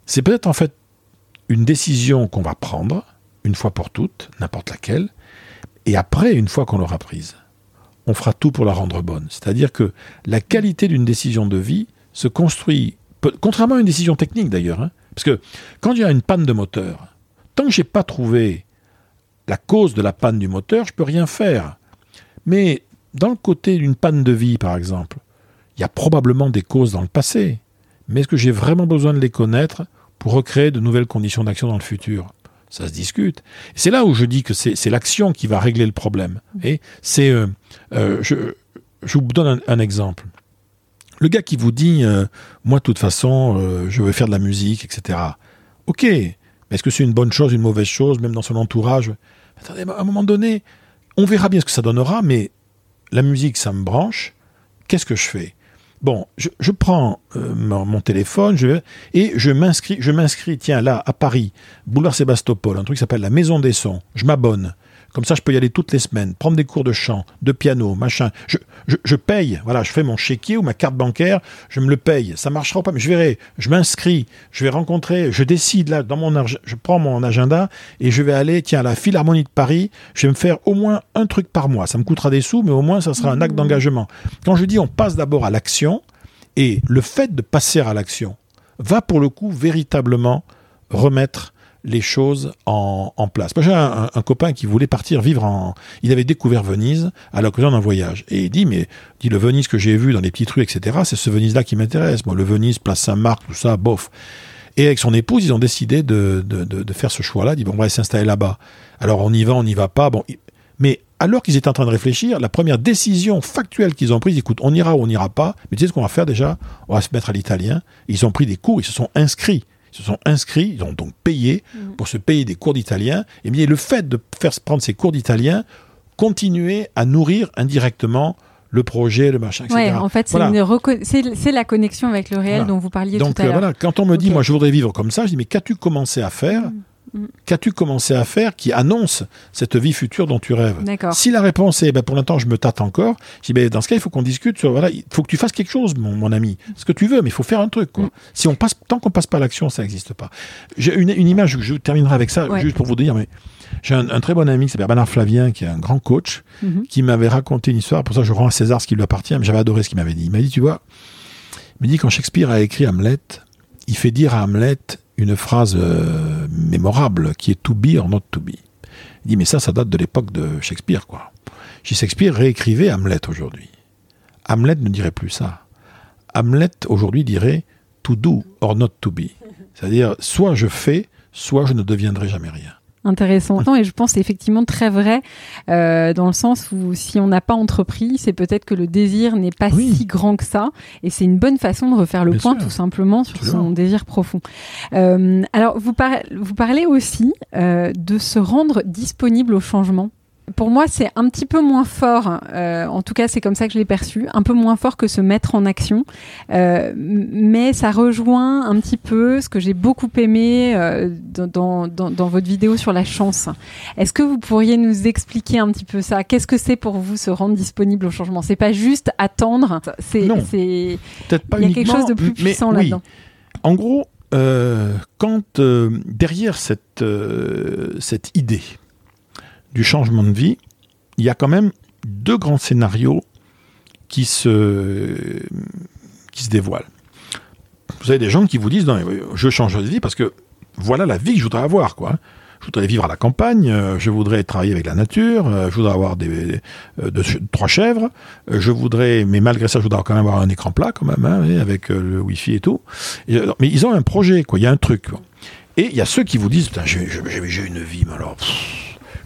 c'est peut-être en fait une décision qu'on va prendre une fois pour toutes, n'importe laquelle, et après, une fois qu'on l'aura prise, on fera tout pour la rendre bonne. C'est-à-dire que la qualité d'une décision de vie se construit, contrairement à une décision technique d'ailleurs, hein, parce que quand il y a une panne de moteur, tant que j'ai pas trouvé la cause de la panne du moteur, je peux rien faire. Mais dans le côté d'une panne de vie, par exemple, il y a probablement des causes dans le passé. Mais est-ce que j'ai vraiment besoin de les connaître pour recréer de nouvelles conditions d'action dans le futur? Ça se discute. C'est là où je dis que c'est l'action qui va régler le problème. Et c'est, euh, euh, je, je vous donne un, exemple. Le gars qui vous dit, euh, moi, de toute façon, je veux faire de la musique, etc. Ok, est-ce que c'est une bonne chose, une mauvaise chose, même dans son entourage? Attendez, à un moment donné, on verra bien ce que ça donnera, mais la musique, ça me branche. Qu'est-ce que je fais? Bon, je, prends euh, mon, téléphone et je m'inscris, je m'inscris, tiens, là, à Paris, boulevard Sébastopol, un truc qui s'appelle la Maison des Sons. Je m'abonne. Comme ça, je peux y aller toutes les semaines, prendre des cours de chant, de piano, machin. Je, je, je paye, voilà, je fais mon chéquier ou ma carte bancaire, je me le paye. Ça marchera ou pas, mais je verrai. Je m'inscris, je vais rencontrer, je décide là, dans mon je prends mon agenda et je vais aller, tiens, à la Philharmonie de Paris, je vais me faire au moins un truc par mois. Ça me coûtera des sous, mais au moins ça sera un acte d'engagement. Quand je dis on passe d'abord à l'action, et le fait de passer à l'action va pour le coup véritablement remettre les choses en, en place. J'ai un, copain qui voulait partir vivre en... Il avait découvert Venise à l'occasion d'un voyage. Et il dit, mais dit le Venise que j'ai vu dans les petites rues, etc., c'est ce Venise-là qui m'intéresse. Moi, le Venise, Place Saint-Marc, tout ça, bof. Et avec son épouse, ils ont décidé de, de, de, de faire ce choix-là. Disent, bon, on va s'installer là-bas. Alors, on y va, on n'y va pas. Bon, mais alors qu'ils étaient en train de réfléchir, la première décision factuelle qu'ils ont prise, écoute, on ira ou on n'ira pas, mais tu sais ce qu'on va faire déjà? On va se mettre à l'italien. Ils ont pris des cours, ils se sont inscrits. Ils se sont inscrits, ils ont donc payé pour se payer des cours d'italien. Et bien le fait de faire prendre ces cours d'italien, continuer à nourrir indirectement le projet, le machin, etc. Ouais, en fait, c'est Voilà. la connexion avec le réel Voilà. dont vous parliez Donc tout à euh, l'heure. voilà, quand on me dit, moi je voudrais vivre comme ça, je dis, mais qu'as-tu commencé à faire Mm. Qu'as-tu commencé à faire qui annonce cette vie future dont tu rêves? Si la réponse est, ben, pour l'instant, je me tâte encore, je dis, ben, dans ce cas, il faut qu'on discute sur, voilà, il faut que tu fasses quelque chose, mon, mon ami. Ce que tu veux, mais il faut faire un truc, quoi. Mm. Si on passe, tant qu'on passe pas à l'action, ça n'existe pas. J'ai une, une image, je terminerai avec ça, Ouais. juste pour vous dire, mais j'ai un, un très bon ami qui s'appelle Bernard Flavien, qui est un grand coach, Mhm. qui m'avait raconté une histoire, pour ça je rends à César ce qui lui appartient, mais j'avais adoré ce qu'il m'avait dit. Il m'a dit, tu vois, il me dit, quand Shakespeare a écrit Hamlet, il fait dire à Hamlet une phrase euh, mémorable qui est to be or not to be. Il dit, mais ça, ça date de l'époque de Shakespeare, quoi. Shakespeare réécrivait Hamlet aujourd'hui, Hamlet ne dirait plus ça. Hamlet aujourd'hui dirait to do or not to be. C'est-à-dire, soit je fais, soit je ne deviendrai jamais rien. Intéressant. Et je pense effectivement très vrai, euh, dans le sens où si on n'a pas entrepris, c'est peut-être que le désir n'est pas Oui. si grand que ça, et c'est une bonne façon de refaire le Bien point sûr. tout simplement sur son désir profond. Euh, alors, vous, par- vous parlez aussi euh, de se rendre disponible au changement. Pour moi, c'est un petit peu moins fort, euh, en tout cas c'est comme ça que je l'ai perçu, un peu moins fort que se mettre en action, Euh, mais ça rejoint un petit peu ce que j'ai beaucoup aimé euh, dans, dans, votre vidéo sur la chance. Est-ce que vous pourriez nous expliquer un petit peu ça? Qu'est-ce que c'est pour vous se rendre disponible au changement? C'est pas juste attendre, c'est Peut-être pas il y a quelque chose de plus puissant oui. là-dedans. En gros, quand derrière cette, cette idée du changement de vie, il y a quand même deux grands scénarios qui se, qui se dévoilent. Vous avez des gens qui vous disent, non, je change de vie parce que voilà la vie que je voudrais avoir, quoi. Je voudrais vivre à la campagne, euh, je voudrais travailler avec la nature, euh, je voudrais avoir des, euh, trois chèvres, je voudrais, mais malgré ça, je voudrais quand même avoir un écran plat, quand même, hein, avec le Wi-Fi et tout. mais ils ont un projet, quoi. Il y a un truc. Et il y a ceux qui vous disent, j'ai une vie, mais alors,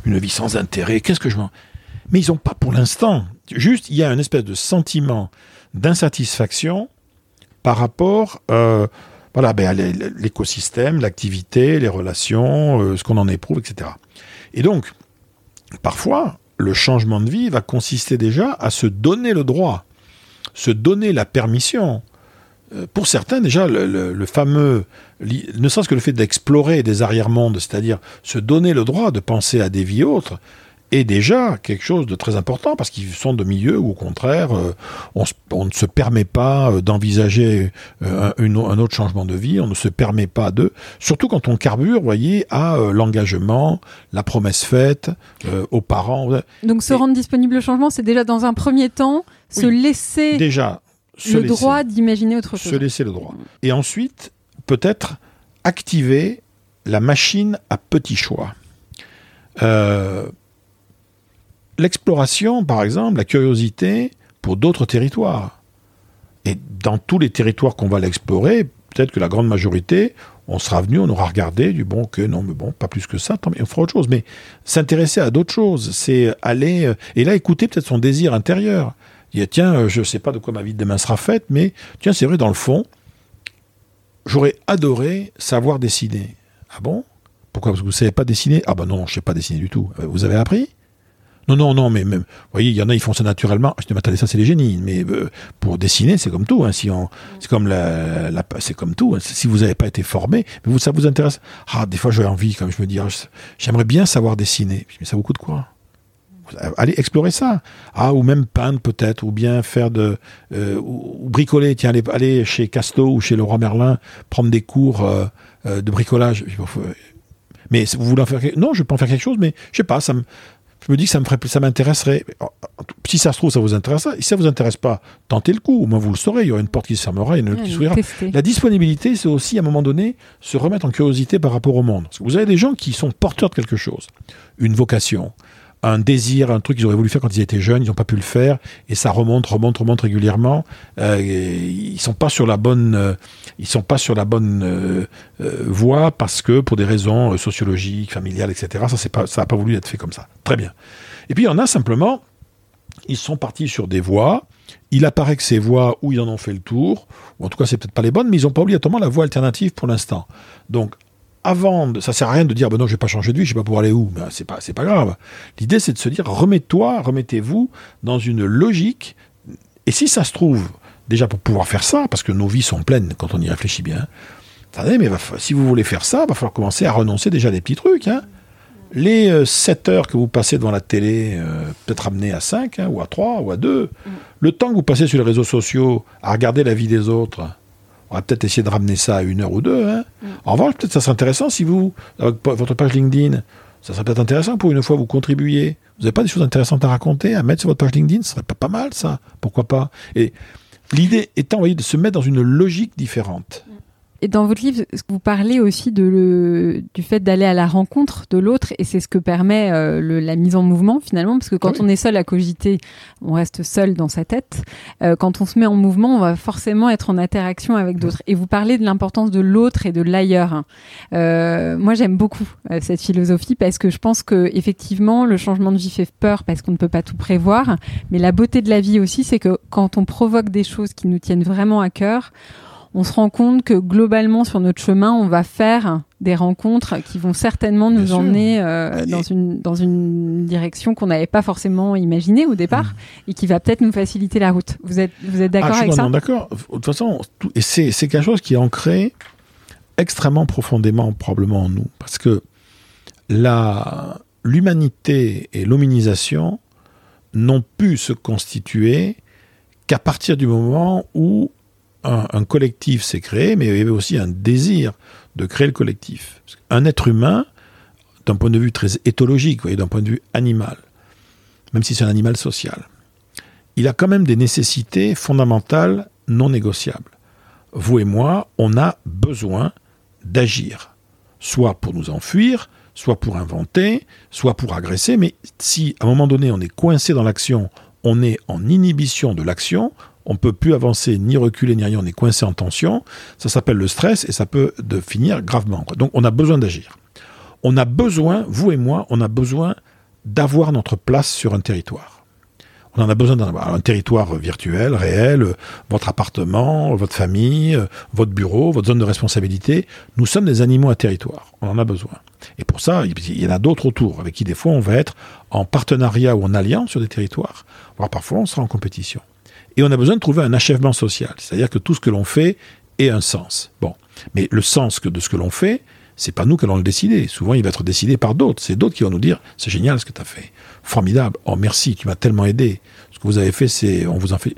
une vie sans intérêt, qu'est-ce que je m'en... Mais ils n'ont pas pour l'instant. Juste, il y a un espèce de sentiment d'insatisfaction par rapport voilà, ben, l'écosystème, l'activité, les relations, euh, ce qu'on en éprouve, etc. Et donc, parfois, le changement de vie va consister déjà à se donner le droit, se donner la permission. Euh, pour certains, déjà, le, fameux, ne serait-ce que le fait d'explorer des arrière-mondes, c'est-à-dire se donner le droit de penser à des vies autres, est déjà quelque chose de très important parce qu'ils sont de milieux où au contraire euh, on, ne se permet pas euh, d'envisager un, autre changement de vie, on ne se permet pas de, surtout quand on carbure, vous voyez, à l'engagement, la promesse faite aux parents. Donc se rendre disponible au changement, c'est déjà dans un premier temps se laisser déjà le droit d'imaginer autre chose. Se laisser le droit. Et ensuite, peut-être activer la machine à petits choix. Euh, l'exploration, par exemple, la curiosité pour d'autres territoires. Et dans tous les territoires qu'on va l'explorer, peut-être que la grande majorité, on sera venu, on aura regardé du bon que non, mais bon, pas plus que ça, tant on fera autre chose. Mais s'intéresser à d'autres choses, c'est aller euh, et là écouter peut-être son désir intérieur. Tiens, euh, je ne sais pas de quoi ma vie de demain sera faite, mais tiens, c'est vrai dans le fond, j'aurais adoré savoir dessiner. Ah bon? Pourquoi? Parce que vous ne savez pas dessiner? Ah ben non, je ne sais pas dessiner du tout. Euh, vous avez appris? Non, non, non, mais même, vous voyez, il y en a, ils font ça naturellement. Je dis, mais attendez, ça, c'est les génies. Mais euh, pour dessiner, c'est comme tout. Hein, c'est comme la, comme tout. Hein. si vous n'avez pas été formé, mais ça vous intéresse. Ah, des fois, j'ai envie, comme je me dis, ah, j'aimerais bien savoir dessiner. Mais ça vous coûte quoi? Allez explorer ça. Ah, ou même peindre peut-être, ou bien faire de. Euh, ou, bricoler. Tiens, aller, chez Casto ou chez Leroy Merlin, prendre des cours euh, de bricolage. Mais vous voulez en faire Non, je peux en faire quelque chose, mais je sais pas, ça me, je me dis que ça me ferait, ça m'intéresserait. Si ça se trouve, ça vous intéresse. Si ça vous intéresse pas, tentez le coup. Au moins, vous le saurez. Il y aura une porte qui se fermera et une autre qui s'ouvrira. La disponibilité, c'est aussi, à un moment donné, se remettre en curiosité par rapport au monde. vous avez des gens qui sont porteurs de quelque chose. Une vocation, un désir, un truc qu'ils auraient voulu faire quand ils étaient jeunes, ils n'ont pas pu le faire, et ça remonte, remonte, remonte régulièrement. Euh, ils sont pas sur la bonne, euh, ils sont pas sur la bonne euh, voie parce que pour des raisons sociologiques, familiales, etc. Ça c'est pas, ça a pas voulu être fait comme ça. Très bien. Et puis il y en a simplement, ils sont partis sur des voies. Il apparaît que ces voies où ils en ont fait le tour, ou en tout cas c'est peut-être pas les bonnes, mais ils n'ont pas obligatoirement la voie alternative pour l'instant. Donc avant, de, ça sert à rien de dire, ben non, je vais pas changer de vie, je sais pas pouvoir aller où. Ben, c'est pas, c'est pas grave. L'idée, c'est de se dire, remets-toi, remettez-vous dans une logique. Et si ça se trouve, déjà pour pouvoir faire ça, parce que nos vies sont pleines quand on y réfléchit bien. Attendez, mais si vous voulez faire ça, il va falloir commencer à renoncer déjà à des petits trucs. Hein. Les 7 euh, heures que vous passez devant la télé, euh, peut-être ramener à 5, hein, ou à 3, ou à 2. Mm. Le temps que vous passez sur les réseaux sociaux à regarder la vie des autres, on va peut-être essayer de ramener ça à une heure ou deux. Hein. Mm. En revanche, peut-être ça serait intéressant si vous, avec votre page LinkedIn, ça serait peut-être intéressant pour une fois vous contribuer. Vous n'avez pas des choses intéressantes à raconter, à mettre sur votre page LinkedIn Ce serait pas, pas mal ça. Pourquoi pas? Et l'idée étant, voyez, de se mettre dans une logique différente. Et dans votre livre, vous parlez aussi de le, du fait d'aller à la rencontre de l'autre, et c'est ce que permet euh, la mise en mouvement finalement, parce que quand on est seul à cogiter, on reste seul dans sa tête. Euh, quand on se met en mouvement, on va forcément être en interaction avec d'autres. Et vous parlez de l'importance de l'autre et de l'ailleurs. Euh, moi, j'aime beaucoup cette philosophie parce que je pense que effectivement, le changement de vie fait peur parce qu'on ne peut pas tout prévoir, mais la beauté de la vie aussi, c'est que quand on provoque des choses qui nous tiennent vraiment à cœur, on se rend compte que globalement sur notre chemin, on va faire des rencontres qui vont certainement nous emmener euh, dans, une, dans une direction qu'on n'avait pas forcément imaginée au départ mmh. et qui va peut-être nous faciliter la route. Vous êtes, vous êtes d'accord ah, avec ça? D'accord. De toute façon, c'est quelque chose qui est ancré extrêmement profondément probablement en nous. Parce que la, l'humanité et l'hominisation n'ont pu se constituer qu'à partir du moment où un, collectif s'est créé, mais il y avait aussi un désir de créer le collectif. Un être humain, d'un point de vue très éthologique, d'un point de vue animal, même si c'est un animal social, il a quand même des nécessités fondamentales non négociables. Vous et moi, on a besoin d'agir, soit pour nous enfuir, soit pour inventer, soit pour agresser, mais si à un moment donné on est coincé dans l'action, on est en inhibition de l'action, on ne peut plus avancer, ni reculer, ni rien, on est coincé en tension, ça s'appelle le stress et ça peut finir gravement. Donc on a besoin d'agir. On a besoin, vous et moi, on a besoin d'avoir notre place sur un territoire. On en a besoin d'un un territoire virtuel, réel, votre appartement, votre famille, votre bureau, votre zone de responsabilité. Nous sommes des animaux à territoire. On en a besoin. Et pour ça, il y en a d'autres autour, avec qui des fois on va être en partenariat ou en alliance sur des territoires, voire parfois on sera en compétition. Et on a besoin de trouver un achèvement social, c'est-à-dire que tout ce que l'on fait ait un sens. Bon, mais le sens de ce que l'on fait, c'est pas nous qui allons le décider. Souvent, il va être décidé par d'autres. C'est d'autres qui vont nous dire c'est génial ce que tu as fait, formidable. Oh merci, tu m'as tellement aidé. Ce que vous avez fait, c'est on vous en fait.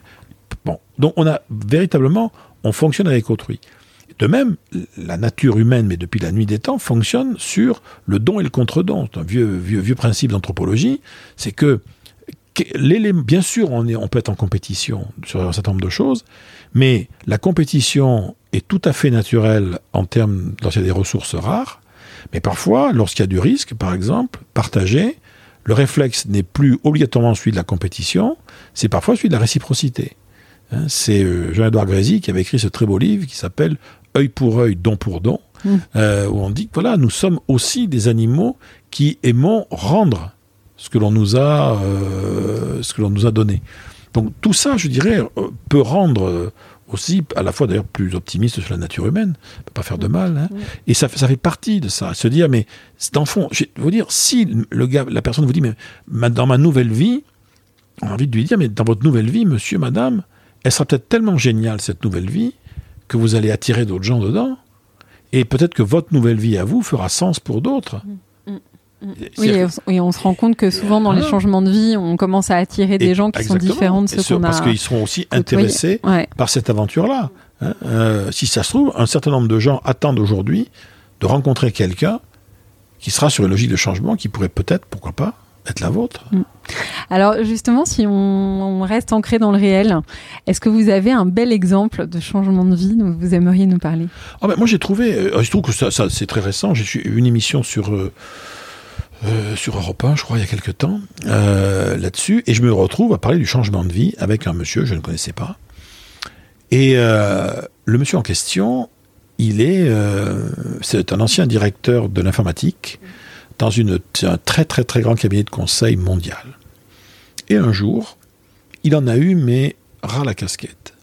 Bon, donc on a véritablement, on fonctionne avec autrui. De même, la nature humaine, mais depuis la nuit des temps, fonctionne sur le don et le contre-don. C'est un vieux, vieux, vieux principe d'anthropologie. C'est que, bien sûr, on, est, on peut être en compétition sur un certain nombre de choses, mais la compétition est tout à fait naturelle en termes lorsqu'il y a des ressources rares. Mais parfois, lorsqu'il y a du risque, par exemple, partagé, le réflexe n'est plus obligatoirement celui de la compétition, c'est parfois celui de la réciprocité. Hein, c'est euh, Jean-Edouard Grézy qui avait écrit ce très beau livre qui s'appelle œil pour œil, don pour don, mm. euh, où on dit que voilà, nous sommes aussi des animaux qui aimons rendre ce que l'on nous a, euh, ce que l'on nous a donné. Donc tout ça, je dirais, euh, peut rendre aussi, à la fois d'ailleurs plus optimiste sur la nature humaine, peut pas faire de mal. Hein. Et ça, ça fait partie de ça, se dire, mais dans le fond, je vais vous dire, si le gars, la personne vous dit, mais dans ma nouvelle vie, on a envie de lui dire, mais dans votre nouvelle vie, monsieur, madame, elle sera peut-être tellement géniale, cette nouvelle vie, que vous allez attirer d'autres gens dedans, et peut-être que votre nouvelle vie à vous fera sens pour d'autres. Mm, Oui, on se rend compte que souvent dans les changements de vie, on commence à attirer des gens qui sont différents de ceux qu'on a. Parce qu'ils seront aussi intéressés par cette aventure-là. Hein. Euh, si ça se trouve, un certain nombre de gens attendent aujourd'hui de rencontrer quelqu'un qui sera sur une logique de changement qui pourrait peut-être, pourquoi pas, être la vôtre. Mm. Alors justement, si on, reste ancré dans le réel, est-ce que vous avez un bel exemple de changement de vie dont vous aimeriez nous parler? Ah ben, Moi j'ai trouvé, euh, je trouve que ça, c'est très récent, j'ai eu une émission sur... Euh, euh, sur Europe 1, je crois, il y a quelques temps, là-dessus, et je me retrouve à parler du changement de vie avec un monsieur, je ne connaissais pas. Et le monsieur en question, il est, c'est un ancien directeur de l'informatique, dans une, un très très très grand cabinet de conseil mondial. Et un jour, il en a eu, mais ras la casquette.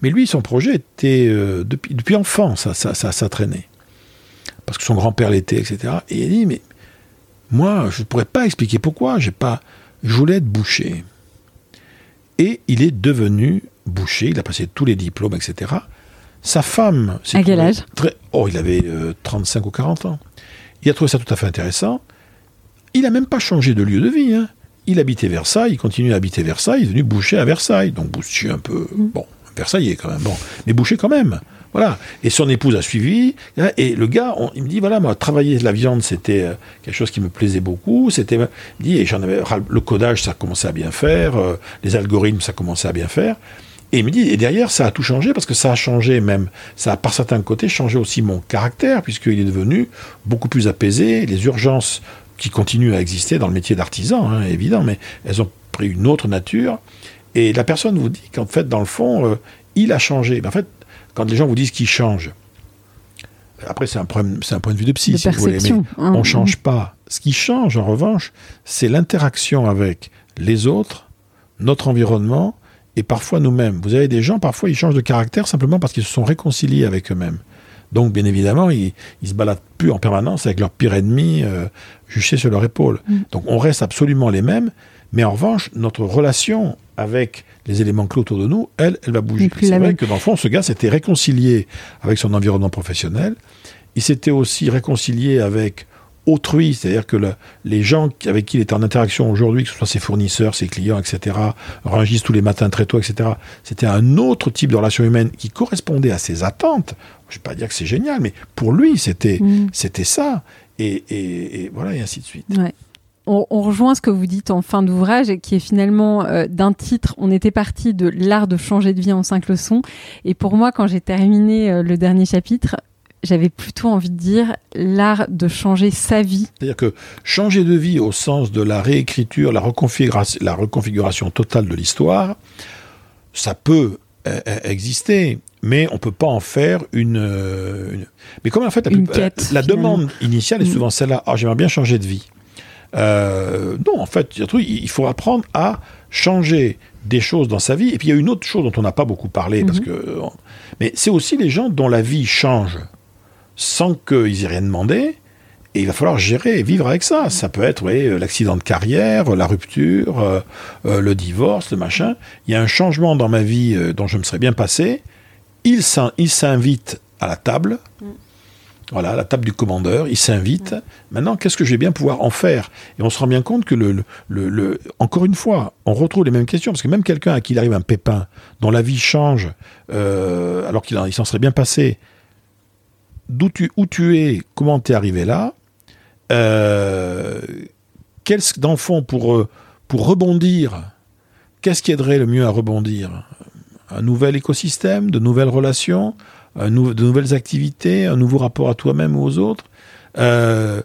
Mais lui, son projet était, euh, depuis, depuis enfant, ça, ça, ça, traînait. Parce que son grand-père l'était, etc. Et il a dit, mais moi, je ne pourrais pas expliquer pourquoi, j'ai pas, je voulais être boucher. Et il est devenu boucher, il a passé tous les diplômes, etc. Sa femme... À quel âge? Oh, il avait 35 euh, ou 40 ans. Il a trouvé ça tout à fait intéressant. Il n'a même pas changé de lieu de vie. Hein. Il habitait Versailles, il continue à habiter Versailles, il est venu boucher à Versailles. Donc boucher un peu. Mm. Bon, Versailles est quand même. Bon, mais boucher quand même. Voilà. Et son épouse a suivi. Hein, et le gars, il me dit voilà, moi, travailler la viande, c'était euh, quelque chose qui me plaisait beaucoup. C'était, dit, et j'en avais le codage, ça commençait à bien faire. Euh, les algorithmes, ça commençait à bien faire. Et il me dit, et derrière, ça a tout changé, parce que ça a changé même, ça a par certains côtés changé aussi mon caractère, puisqu'il est devenu beaucoup plus apaisé, les urgences qui continuent à exister dans le métier d'artisan, hein, évident, mais elles ont pris une autre nature, et la personne vous dit qu'en fait, dans le fond, euh, il a changé. Mais en fait, quand les gens vous disent qu'il change, après, c'est un, point de vue de psy, si vous voulez, mais hein. on ne change pas. Ce qui change, en revanche, c'est l'interaction avec les autres, notre environnement, et parfois nous-mêmes. Vous avez des gens, parfois, ils changent de caractère simplement parce qu'ils se sont réconciliés avec eux-mêmes. Donc, bien évidemment, ils, ne se baladent plus en permanence avec leur pire ennemi euh, juché sur leur épaule. Mm. Donc, on reste absolument les mêmes, mais en revanche, notre relation avec les éléments clés autour de nous, elle, elle va bouger. C'est vrai que dans le fond, ce gars s'était réconcilié avec son environnement professionnel. Il s'était aussi réconcilié avec autrui, c'est-à-dire que les gens avec qui il est en interaction aujourd'hui, que ce soit ses fournisseurs, ses clients, etc., rangissent tous les matins très tôt, etc., c'était un autre type de relation humaine qui correspondait à ses attentes. Je ne vais pas dire que c'est génial, mais pour lui, c'était mm. c'était ça. Et, et, voilà, et ainsi de suite. On, rejoint ce que vous dites en fin d'ouvrage, qui est finalement euh, d'un titre, on était parti de l'art de changer de vie en cinq leçons. Et pour moi, quand j'ai terminé euh, le dernier chapitre, j'avais plutôt envie de dire l'art de changer sa vie. C'est-à-dire que changer de vie au sens de la réécriture, la reconfiguration, la reconfiguration totale de l'histoire, ça peut euh, exister, mais on peut pas en faire une. Mais comme en fait la, la demande initiale est mm. souvent celle-là. Ah, j'aimerais bien changer de vie. Euh, non, en fait, il faut apprendre à changer des choses dans sa vie. Et puis il y a une autre chose dont on n'a pas beaucoup parlé, parce mhm. que, mais c'est aussi les gens dont la vie change sans qu'ils aient rien demandé. Et il va falloir gérer et vivre avec ça. Ça peut être oui, l'accident de carrière, la rupture, euh, euh, le divorce, le machin. Il y a un changement dans ma vie dont je me serais bien passé. Il s'invite à la table. Voilà, la table du commandeur, il s'invite. Maintenant, qu'est-ce que je vais bien pouvoir en faire? Et on se rend bien compte que, encore une fois, on retrouve les mêmes questions, parce que même quelqu'un à qui il arrive un pépin, dont la vie change, euh, alors qu'il s'en serait bien passé, d'où tu, où tu es, comment tu es arrivé là, euh, quel, dans fond, pour, euh, pour rebondir, qu'est-ce qui aiderait le mieux à rebondir? Un nouvel écosystème, de nouvelles relations? De nouvelles activités, un nouveau rapport à toi-même ou aux autres. Euh,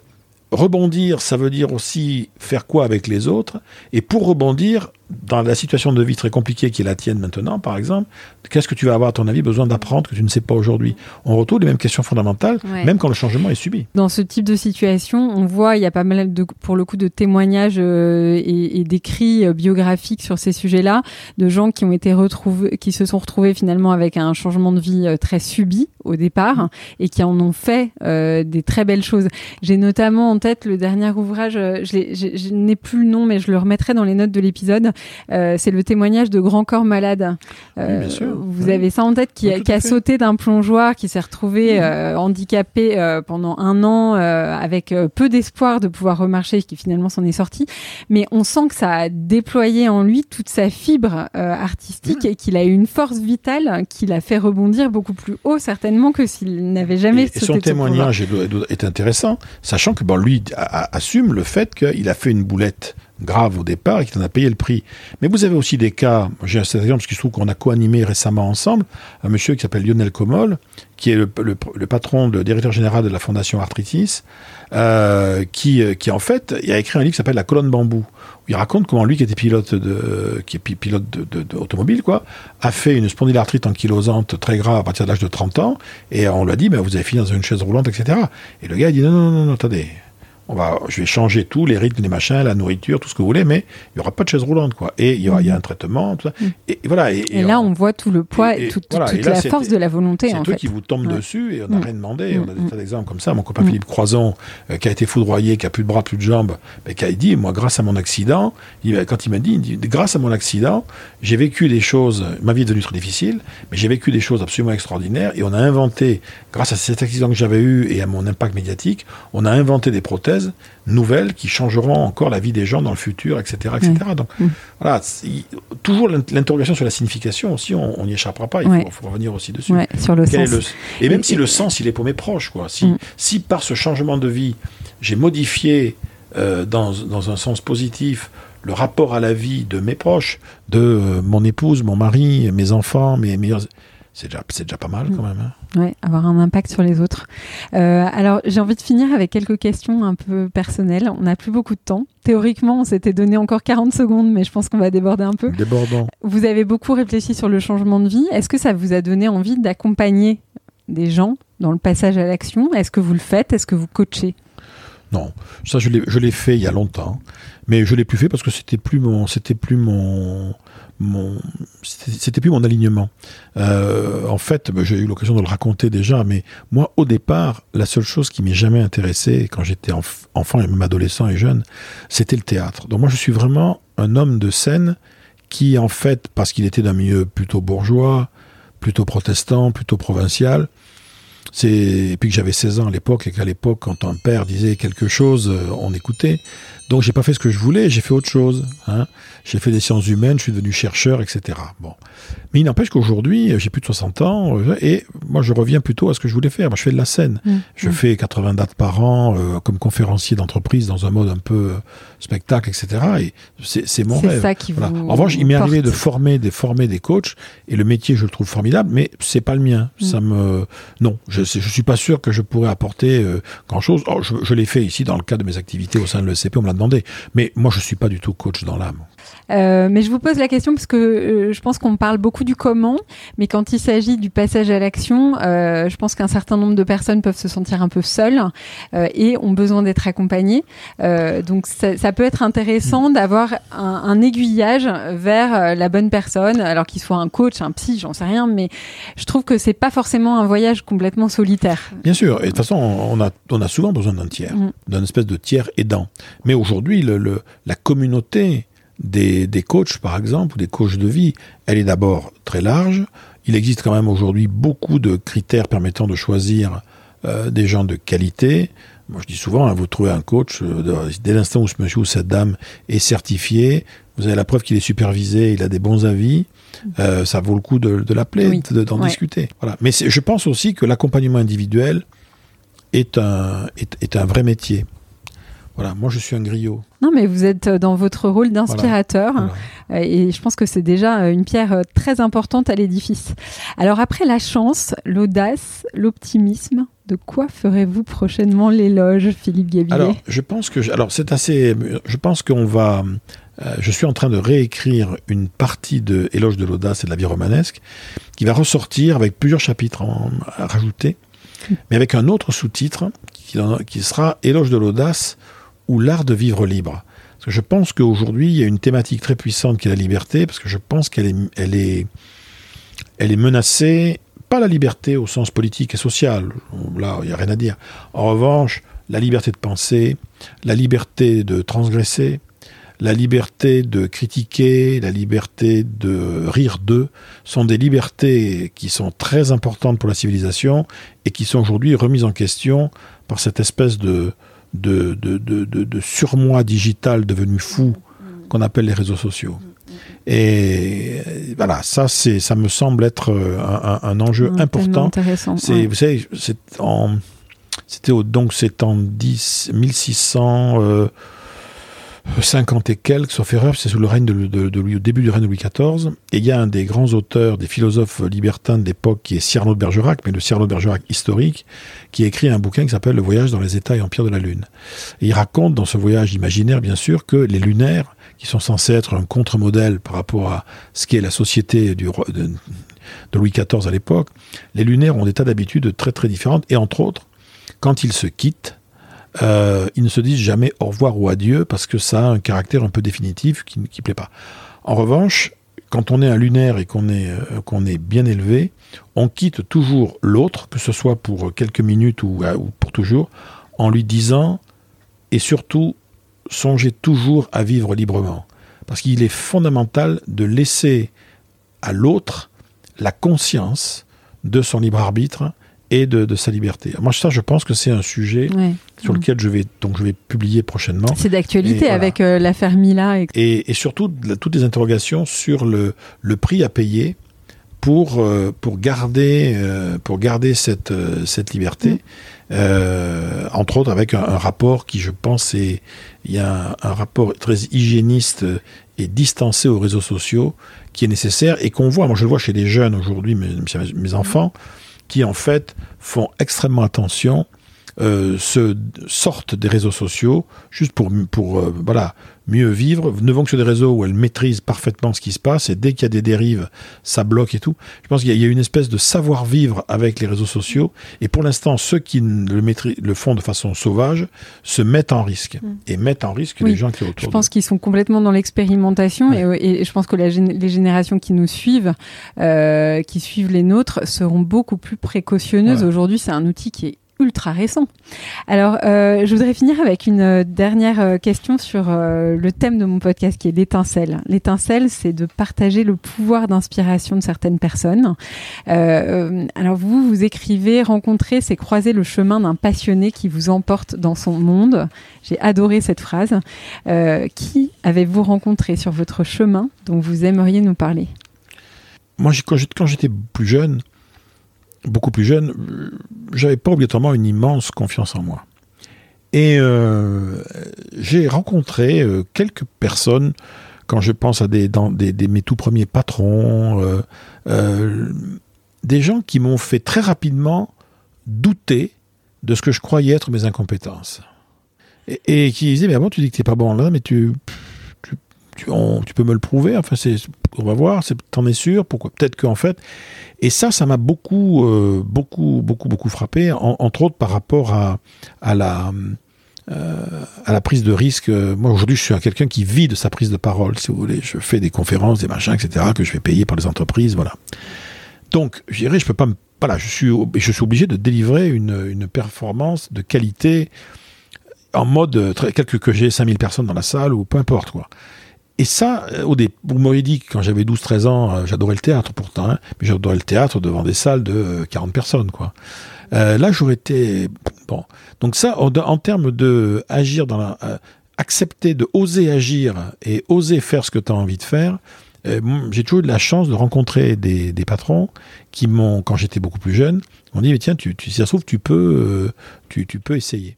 rebondir, ça veut dire aussi faire quoi avec les autres. Et pour rebondir, dans la situation de vie très compliquée qui est la tienne maintenant, par exemple, qu'est-ce que tu vas avoir, à ton avis, besoin d'apprendre que tu ne sais pas aujourd'hui? On retrouve les mêmes questions fondamentales, même quand le changement est subi. Dans ce type de situation, on voit, il y a pas mal, de, pour le coup, de témoignages euh, et, d'écrits euh, biographiques sur ces sujets-là, de gens qui ont été retrouvés, qui se sont retrouvés finalement avec un changement de vie euh, très subi au départ et qui en ont fait des très belles choses. J'ai notamment en tête le dernier ouvrage, je n'ai plus le nom, mais je le remettrai dans les notes de l'épisode, euh, c'est le témoignage de Grand Corps Malade. Euh, vous avez ça en tête, qui, a, sauté d'un plongeoir, qui s'est retrouvé euh, handicapé pendant un an avec peu d'espoir de pouvoir remarcher, qui finalement s'en est sorti. Mais on sent que ça a déployé en lui toute sa fibre artistique et qu'il a eu une force vitale qui l'a fait rebondir beaucoup plus haut certainement que s'il n'avait jamais et, sauté. Et son témoignage est, intéressant, sachant que bon, lui assume le fait qu'il a fait une boulette grave au départ et qui en a payé le prix. Mais vous avez aussi des cas, j'ai un exemple parce qu'il se trouve qu'on a co-animé récemment ensemble, un monsieur qui s'appelle Lionel Comol, qui est le, patron, le directeur général de la fondation Arthritis, euh, qui, euh, qui en fait il a écrit un livre qui s'appelle La colonne bambou. Où il raconte comment lui, qui était pilote de, qui est pilote de, quoi, a fait une spondylarthrite ankylosante très grave à partir de l'âge de 30 ans, et on lui a dit, ben, vous avez fini dans une chaise roulante, etc. Et le gars a dit, non, non, non, non attendez, on va, je vais changer tout, les rythmes, les machins, la nourriture, tout ce que vous voulez, mais il n'y aura pas de chaise roulante, quoi. Et il y, aura, il y a un traitement, tout ça. Mm. Et, voilà. Et, là, on, voit tout le poids et, toute, la force de la volonté. C'est qui vous tombe dessus et on n'a mm. rien demandé. On a des mm. tas d'exemples comme ça. Mon copain Philippe Croison, euh, qui a été foudroyé, qui a plus de bras, plus de jambes, mais qui a dit, moi, grâce à mon accident, il, quand il m'a dit, dit, grâce à mon accident, j'ai vécu des choses, ma vie est devenue très difficile, mais j'ai vécu des choses absolument extraordinaires et on a inventé, grâce à cet accident que j'avais eu et à mon impact médiatique, on a inventé des prothèses nouvelles qui changeront encore la vie des gens dans le futur, etc. etc. Donc mm. voilà, toujours l'interrogation sur la signification aussi, on n'y échappera pas, il faut, revenir aussi dessus. sur le sens. et même si le sens, il est pour mes proches, quoi. Si, mm. si par ce changement de vie, j'ai modifié euh, dans, dans, un sens positif le rapport à la vie de mes proches, de euh, mon épouse, mon mari, mes enfants, mes meilleurs c'est déjà, déjà, pas mal quand même. Hein. Oui, avoir un impact sur les autres. Euh, alors, j'ai envie de finir avec quelques questions un peu personnelles. On n'a plus beaucoup de temps. Théoriquement, on s'était donné encore 40 secondes, mais je pense qu'on va déborder un peu. Débordant. Vous avez beaucoup réfléchi sur le changement de vie. Est-ce que ça vous a donné envie d'accompagner des gens dans le passage à l'action? Est-ce que vous le faites? Est-ce que vous coachez? Non, ça je l'ai fait il y a longtemps, mais je l'ai plus fait parce que c'était plus mon, c'était plus mon, mon c'était plus mon alignement. Euh, en fait, bah, j'ai eu l'occasion de le raconter déjà, mais moi, au départ, la seule chose qui m'est jamais intéressé quand j'étais enfant et même adolescent et jeune, c'était le théâtre. Donc moi, je suis vraiment un homme de scène qui, en fait, parce qu'il était d'un milieu plutôt bourgeois, plutôt protestant, plutôt provincial, et puis que j'avais 16 ans à l'époque et qu'à l'époque, quand un père disait quelque chose, euh, on écoutait. Donc j'ai pas fait ce que je voulais, j'ai fait autre chose. Hein. J'ai fait des sciences humaines, je suis devenu chercheur, etc. Bon, mais il n'empêche qu'aujourd'hui, j'ai plus de 60 ans euh, et moi je reviens plutôt à ce que je voulais faire. Moi, je fais de la scène. Mmh. Je Mmh. fais 80 dates par an euh, comme conférencier d'entreprise dans un mode un peu euh, spectacle, etc. Et c'est mon C'est rêve. ça qui Voilà. vous En revanche, il m'est arrivé de former des former des coachs et le métier, je le trouve formidable, mais c'est pas le mien. Mm. Ça me non, je je suis pas sûr que je pourrais apporter grand chose. Oh, je, je l'ai fait ici dans le cadre de mes activités au sein de l'ECP, on me l'a demandé. Mais moi, je suis pas du tout coach dans l'âme. Euh, mais je vous pose la question parce que euh, je pense qu'on parle beaucoup du comment, mais quand il s'agit du passage à l'action, euh, je pense qu'un certain nombre de personnes peuvent se sentir un peu seules euh, et ont besoin d'être accompagnées. Euh, donc ça, ça peut être intéressant d'avoir un, un aiguillage vers euh, la bonne personne, alors qu'il soit un coach, un psy, j'en sais rien, mais je trouve que c'est pas forcément un voyage complètement solitaire. Bien sûr. Et de toute façon, on a, on a souvent besoin d'un tiers, Mm. d'un espèce de tiers aidant. Mais aujourd'hui, le, le- la communauté des, des coachs, par exemple, ou des coachs de vie, elle est d'abord très large. Il existe quand même aujourd'hui beaucoup de critères permettant de choisir euh, des gens de qualité. Moi, je dis souvent, hein, vous trouvez un coach, euh, dès l'instant où ce monsieur ou cette dame est certifié, vous avez la preuve qu'il est supervisé, il a des bons avis, euh, ça vaut le coup de, de l'appeler, Oui. d'en Ouais. discuter. Voilà. Mais je pense aussi que l'accompagnement individuel est un, est, est un vrai métier. Voilà, moi je suis un griot. Non, mais vous êtes dans votre rôle d'inspirateur. Voilà. Euh, Et je pense que c'est déjà euh, une pierre euh, très importante à l'édifice. Alors après la chance, l'audace, l'optimisme, de quoi ferez-vous prochainement l'éloge, Philippe Gabillet Alors, je pense que, je- alors c'est assez, je pense qu'on va, euh, je suis en train de réécrire une partie de Éloge de l'audace et de la vie romanesque qui va ressortir avec plusieurs chapitres en- à rajouter, mais avec un autre sous-titre qui, sera Éloge de l'audace ou l'art de vivre libre. Parce que je pense qu'aujourd'hui, il y a une thématique très puissante qui est la liberté, parce que je pense qu'elle est, est menacée, pas la liberté au sens politique et social, là, il n'y a rien à dire. En revanche, la liberté de penser, la liberté de transgresser, la liberté de critiquer, la liberté de rire d'eux, sont des libertés qui sont très importantes pour la civilisation et qui sont aujourd'hui remises en question par cette espèce de, de, de, de, surmoi digital devenu fou qu'on appelle les réseaux sociaux. Et euh, voilà, ça, c'est, ça me semble être euh, un, un- un enjeu tellement important. intéressant. C'est, ouais. vous savez, c'est en, c'était au, donc c'est en 10, 1600, euh, 50 et quelques, sauf erreur, c'est sous le règne de, Louis, au début du règne de Louis XIV. Et il y a un des grands auteurs, des philosophes libertins de l'époque, qui est Cyrano de Bergerac, mais le Cyrano de Bergerac historique, qui écrit un bouquin qui s'appelle Le voyage dans les États et empires de la Lune. Et il raconte dans ce voyage imaginaire, bien sûr, que les lunaires, qui sont censés être un contre-modèle par rapport à ce qu'est la société du, de Louis XIV à l'époque, les lunaires ont des tas d'habitudes très très différentes, et entre autres, quand ils se quittent, euh, ils ne se disent jamais au revoir ou adieu parce que ça a un caractère un peu définitif qui ne plaît pas. En revanche, quand on est un lunaire et qu'on est, euh, qu'on est bien élevé, on quitte toujours l'autre, que ce soit pour quelques minutes euh, ou pour toujours, en lui disant, et surtout, songez toujours à vivre librement. Parce qu'il est fondamental de laisser à l'autre la conscience de son libre arbitre et de, de sa liberté. Moi, ça, je pense que c'est un sujet Ouais. sur lequel je vais, donc, je vais publier prochainement. C'est d'actualité voilà. avec euh, l'affaire Mila. Et... Et, et surtout, la- toutes les interrogations sur le, le prix à payer pour, euh, pour garder, euh, pour garder cette, cette liberté. Mm. Entre autres avec un, un rapport qui, je pense, est, il y a un, un rapport très hygiéniste et distancé aux réseaux sociaux qui est nécessaire et qu'on voit, moi je le vois chez les jeunes aujourd'hui, mes, mes enfants, qui en fait font extrêmement attention, euh, se sortent des réseaux sociaux juste pour, pour euh, voilà, mieux vivre, ne vont que sur des réseaux où elles maîtrisent parfaitement ce qui se passe et dès qu'il y a des dérives, ça bloque et tout. Je pense qu'il y, a- il y a une espèce de savoir-vivre avec les réseaux sociaux et pour l'instant, ceux qui le, maîtrisent, le font de façon sauvage se mettent en risque Mm. et mettent en risque Oui, les gens qui sont autour Je pense qu'ils sont complètement dans l'expérimentation et, et je pense que la les générations qui nous suivent, euh, qui suivent les nôtres, seront beaucoup plus précautionneuses. Voilà. Aujourd'hui, c'est un outil qui est ultra récent. Alors, euh, je voudrais finir avec une euh, dernière euh, question sur le thème de mon podcast qui est l'étincelle. L'étincelle, c'est de partager le pouvoir d'inspiration de certaines personnes. alors, vous, vous écrivez rencontrer, c'est croiser le chemin d'un passionné qui vous emporte dans son monde. J'ai adoré cette phrase. qui avez-vous rencontré sur votre chemin dont vous aimeriez nous parler? Moi, quand j'étais plus jeune, beaucoup plus jeune, j'avais pas obligatoirement une immense confiance en moi. Et euh, j'ai rencontré euh, quelques personnes, quand je pense à des, des, mes tout premiers patrons, euh, des gens qui m'ont fait très rapidement douter de ce que je croyais être mes incompétences. Et, qui disaient, mais avant, tu dis que tu n'es pas bon là, mais tu, tu, peux me le prouver. Enfin, c'est, on va voir. T'en es sûr Pourquoi Peut-être qu'en fait. Et ça, ça m'a beaucoup, euh, beaucoup, beaucoup, beaucoup frappé. entre autres par rapport à, à la. Euh, à la prise de risque. Moi, aujourd'hui, je suis quelqu'un qui vit de sa prise de parole, si vous voulez. Je fais des conférences, des machins, etc., que je fais payer par les entreprises, voilà. Donc, je dirais, je peux pas me. Voilà, je suis, je suis obligé de délivrer une, performance de qualité en mode, quelque que j'ai 5000 personnes dans la salle ou peu importe, quoi. Et ça, euh, au début, vous m'auriez dit que quand j'avais 12-13 ans, euh, j'adorais le théâtre pourtant, hein, mais j'adorais le théâtre devant des salles de 40 euh, personnes, quoi. là, j'aurais été bon. Donc ça, en, termes de agir dans la, accepter de oser agir et oser faire ce que tu as envie de faire. j'ai toujours eu la chance de rencontrer des, des patrons qui m'ont, quand j'étais beaucoup plus jeune, m'ont dit mais tiens, tu, tu, si ça se trouve, tu peux, tu, tu peux essayer.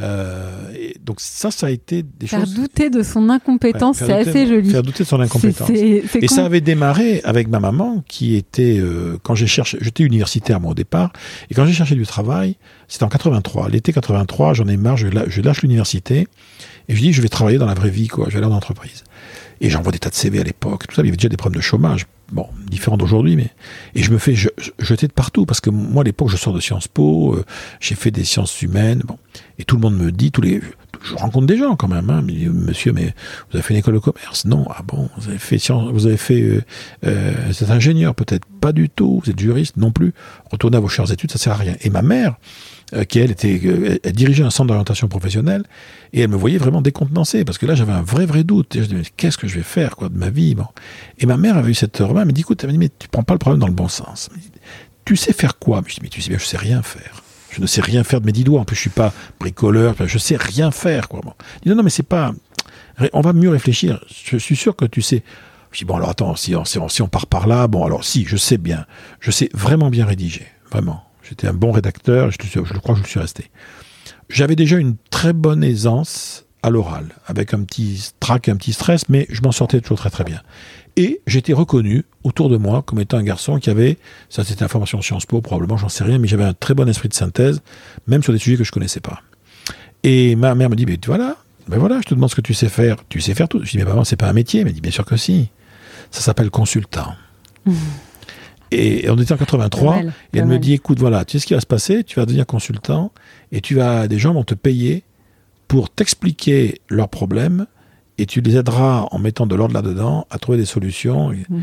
Euh, et donc ça, ça a été des faire choses... Douter de son incompétence, c'est assez joli. Faire douter de son incompétence. et ça avait démarré avec ma maman, qui était, euh, quand j'ai cherché, j'étais universitaire moi au départ, et quand j'ai cherché du travail, c'était en 83, l'été 83, j'en ai marre, je, je lâche l'université, et je dis, je vais travailler dans la vraie vie, quoi, je vais aller en entreprise. Et j'envoie des tas de CV à l'époque, tout ça, il y avait déjà des problèmes de chômage, bon, différent d'aujourd'hui, mais et je me fais jeter de partout parce que moi à l'époque je sors de Sciences Po, euh, j'ai fait des sciences humaines, bon, et tout le monde me dit tous les, je rencontre des gens quand même, hein, monsieur, mais vous avez fait une école de commerce? Non, ah bon, vous avez fait science, vous avez fait, euh, euh, vous êtes ingénieur peut-être? Pas du tout, vous êtes juriste? Non plus. Retournez à vos chères études, ça sert à rien. Et ma mère, euh, qui elle était, euh, elle dirigeait un centre d'orientation professionnelle et elle me voyait vraiment décontenancé parce que là j'avais un vrai vrai doute. Et je me disais qu'est-ce que je vais faire quoi de ma vie? Bon. Et ma mère avait eu cette remarque, elle m'a dit écoute, elle dit mais tu prends pas le problème dans le bon sens. tu sais faire quoi? Je dis mais tu sais bien je sais rien faire. Je ne sais rien faire de mes dix doigts. En plus je suis pas bricoleur, je sais rien faire quoi. Dit non non mais c'est pas. On va mieux réfléchir. Je suis sûr que tu sais. Je dis bon alors attends si on, si on part par là bon alors si je sais bien, je sais vraiment bien rédiger vraiment. J'étais un bon rédacteur, je, je crois que je le suis resté. J'avais déjà une très bonne aisance à l'oral, avec un petit trac, un petit stress, mais je m'en sortais toujours très très bien. Et j'étais reconnu autour de moi comme étant un garçon qui avait, ça c'était information Sciences Po probablement, j'en sais rien, mais j'avais un très bon esprit de synthèse, même sur des sujets que je connaissais pas. Et ma mère me dit, mais voilà, ben voilà, je te demande ce que tu sais faire. Tu sais faire tout. Je dis, mais maman, c'est pas un métier. Elle me dit, bien sûr que si. Ça s'appelle consultant. Mmh. Et on était en 83, et elle me dit, écoute, voilà, tu sais ce qui va se passer, tu vas devenir consultant, et tu vas, des gens vont te payer pour t'expliquer leurs problèmes, et tu les aideras en mettant de l'ordre là-dedans à trouver des solutions. Et, mm.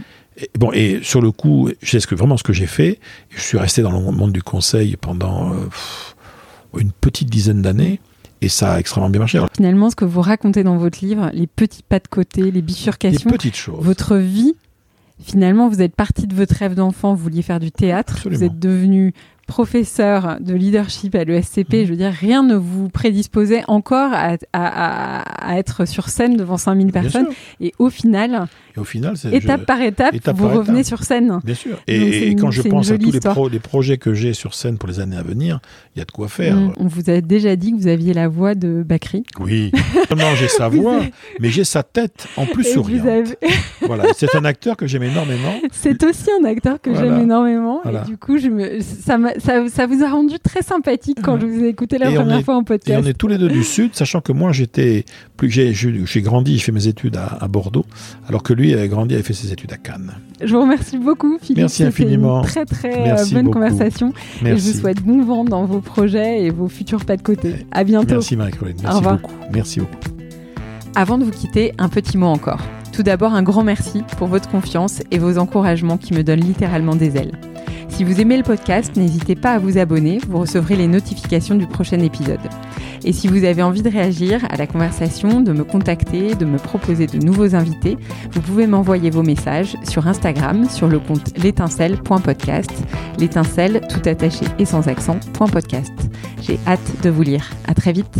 bon, et sur le coup, je sais vraiment ce que j'ai fait. Je suis resté dans le monde du conseil pendant euh, une petite dizaine d'années. Et ça a extrêmement bien marché. Finalement, ce que vous racontez dans votre livre, les petits pas de côté, les bifurcations, petites choses. votre vie Finalement, vous êtes parti de votre rêve d'enfant, vous vouliez faire du théâtre, vous êtes devenu professeur de leadership à l'ESCP, mhm. je veux dire, rien ne vous prédisposait encore à, être sur scène devant 5000 personnes. Et au final, et au final, étape par étape, vous revenez sur scène. Bien sûr. Et, quand je pense à tous les, projets que j'ai sur scène pour les années à venir, il y a de quoi faire. Mm. On vous a déjà dit que vous aviez la voix de Bakri. Oui. non, j'ai sa *laughs* voix, mais j'ai sa tête en plus souriante. *laughs* voilà. C'est un acteur que j'aime énormément. *laughs* C'est aussi un acteur que j'aime énormément. Et du coup, je me, ça, ça, vous a rendu très sympathique quand je vous ai écouté la première fois en podcast. Et on est tous les deux du Sud, sachant que moi, j'étais plus j'ai grandi, j'ai fait mes études à, à Bordeaux, alors que lui, lui a grandi, a fait ses études à Cannes. Je vous remercie beaucoup, Philippe. Merci infiniment. Une très très euh, bonne conversation. Et je vous souhaite bon vent dans vos projets et vos futurs pas de côté. À bientôt. Merci Marie-Claude. Merci beaucoup. Merci beaucoup. Avant de vous quitter, un petit mot encore. Tout d'abord, un grand merci pour votre confiance et vos encouragements qui me donnent littéralement des ailes. Si vous aimez le podcast, n'hésitez pas à vous abonner, vous recevrez les notifications du prochain épisode. Et si vous avez envie de réagir à la conversation, de me contacter, de me proposer de nouveaux invités, vous pouvez m'envoyer vos messages sur Instagram sur le compte l'étincelle.podcast, l'étincelle tout attaché et sans accent, .podcast. J'ai hâte de vous lire. À très vite.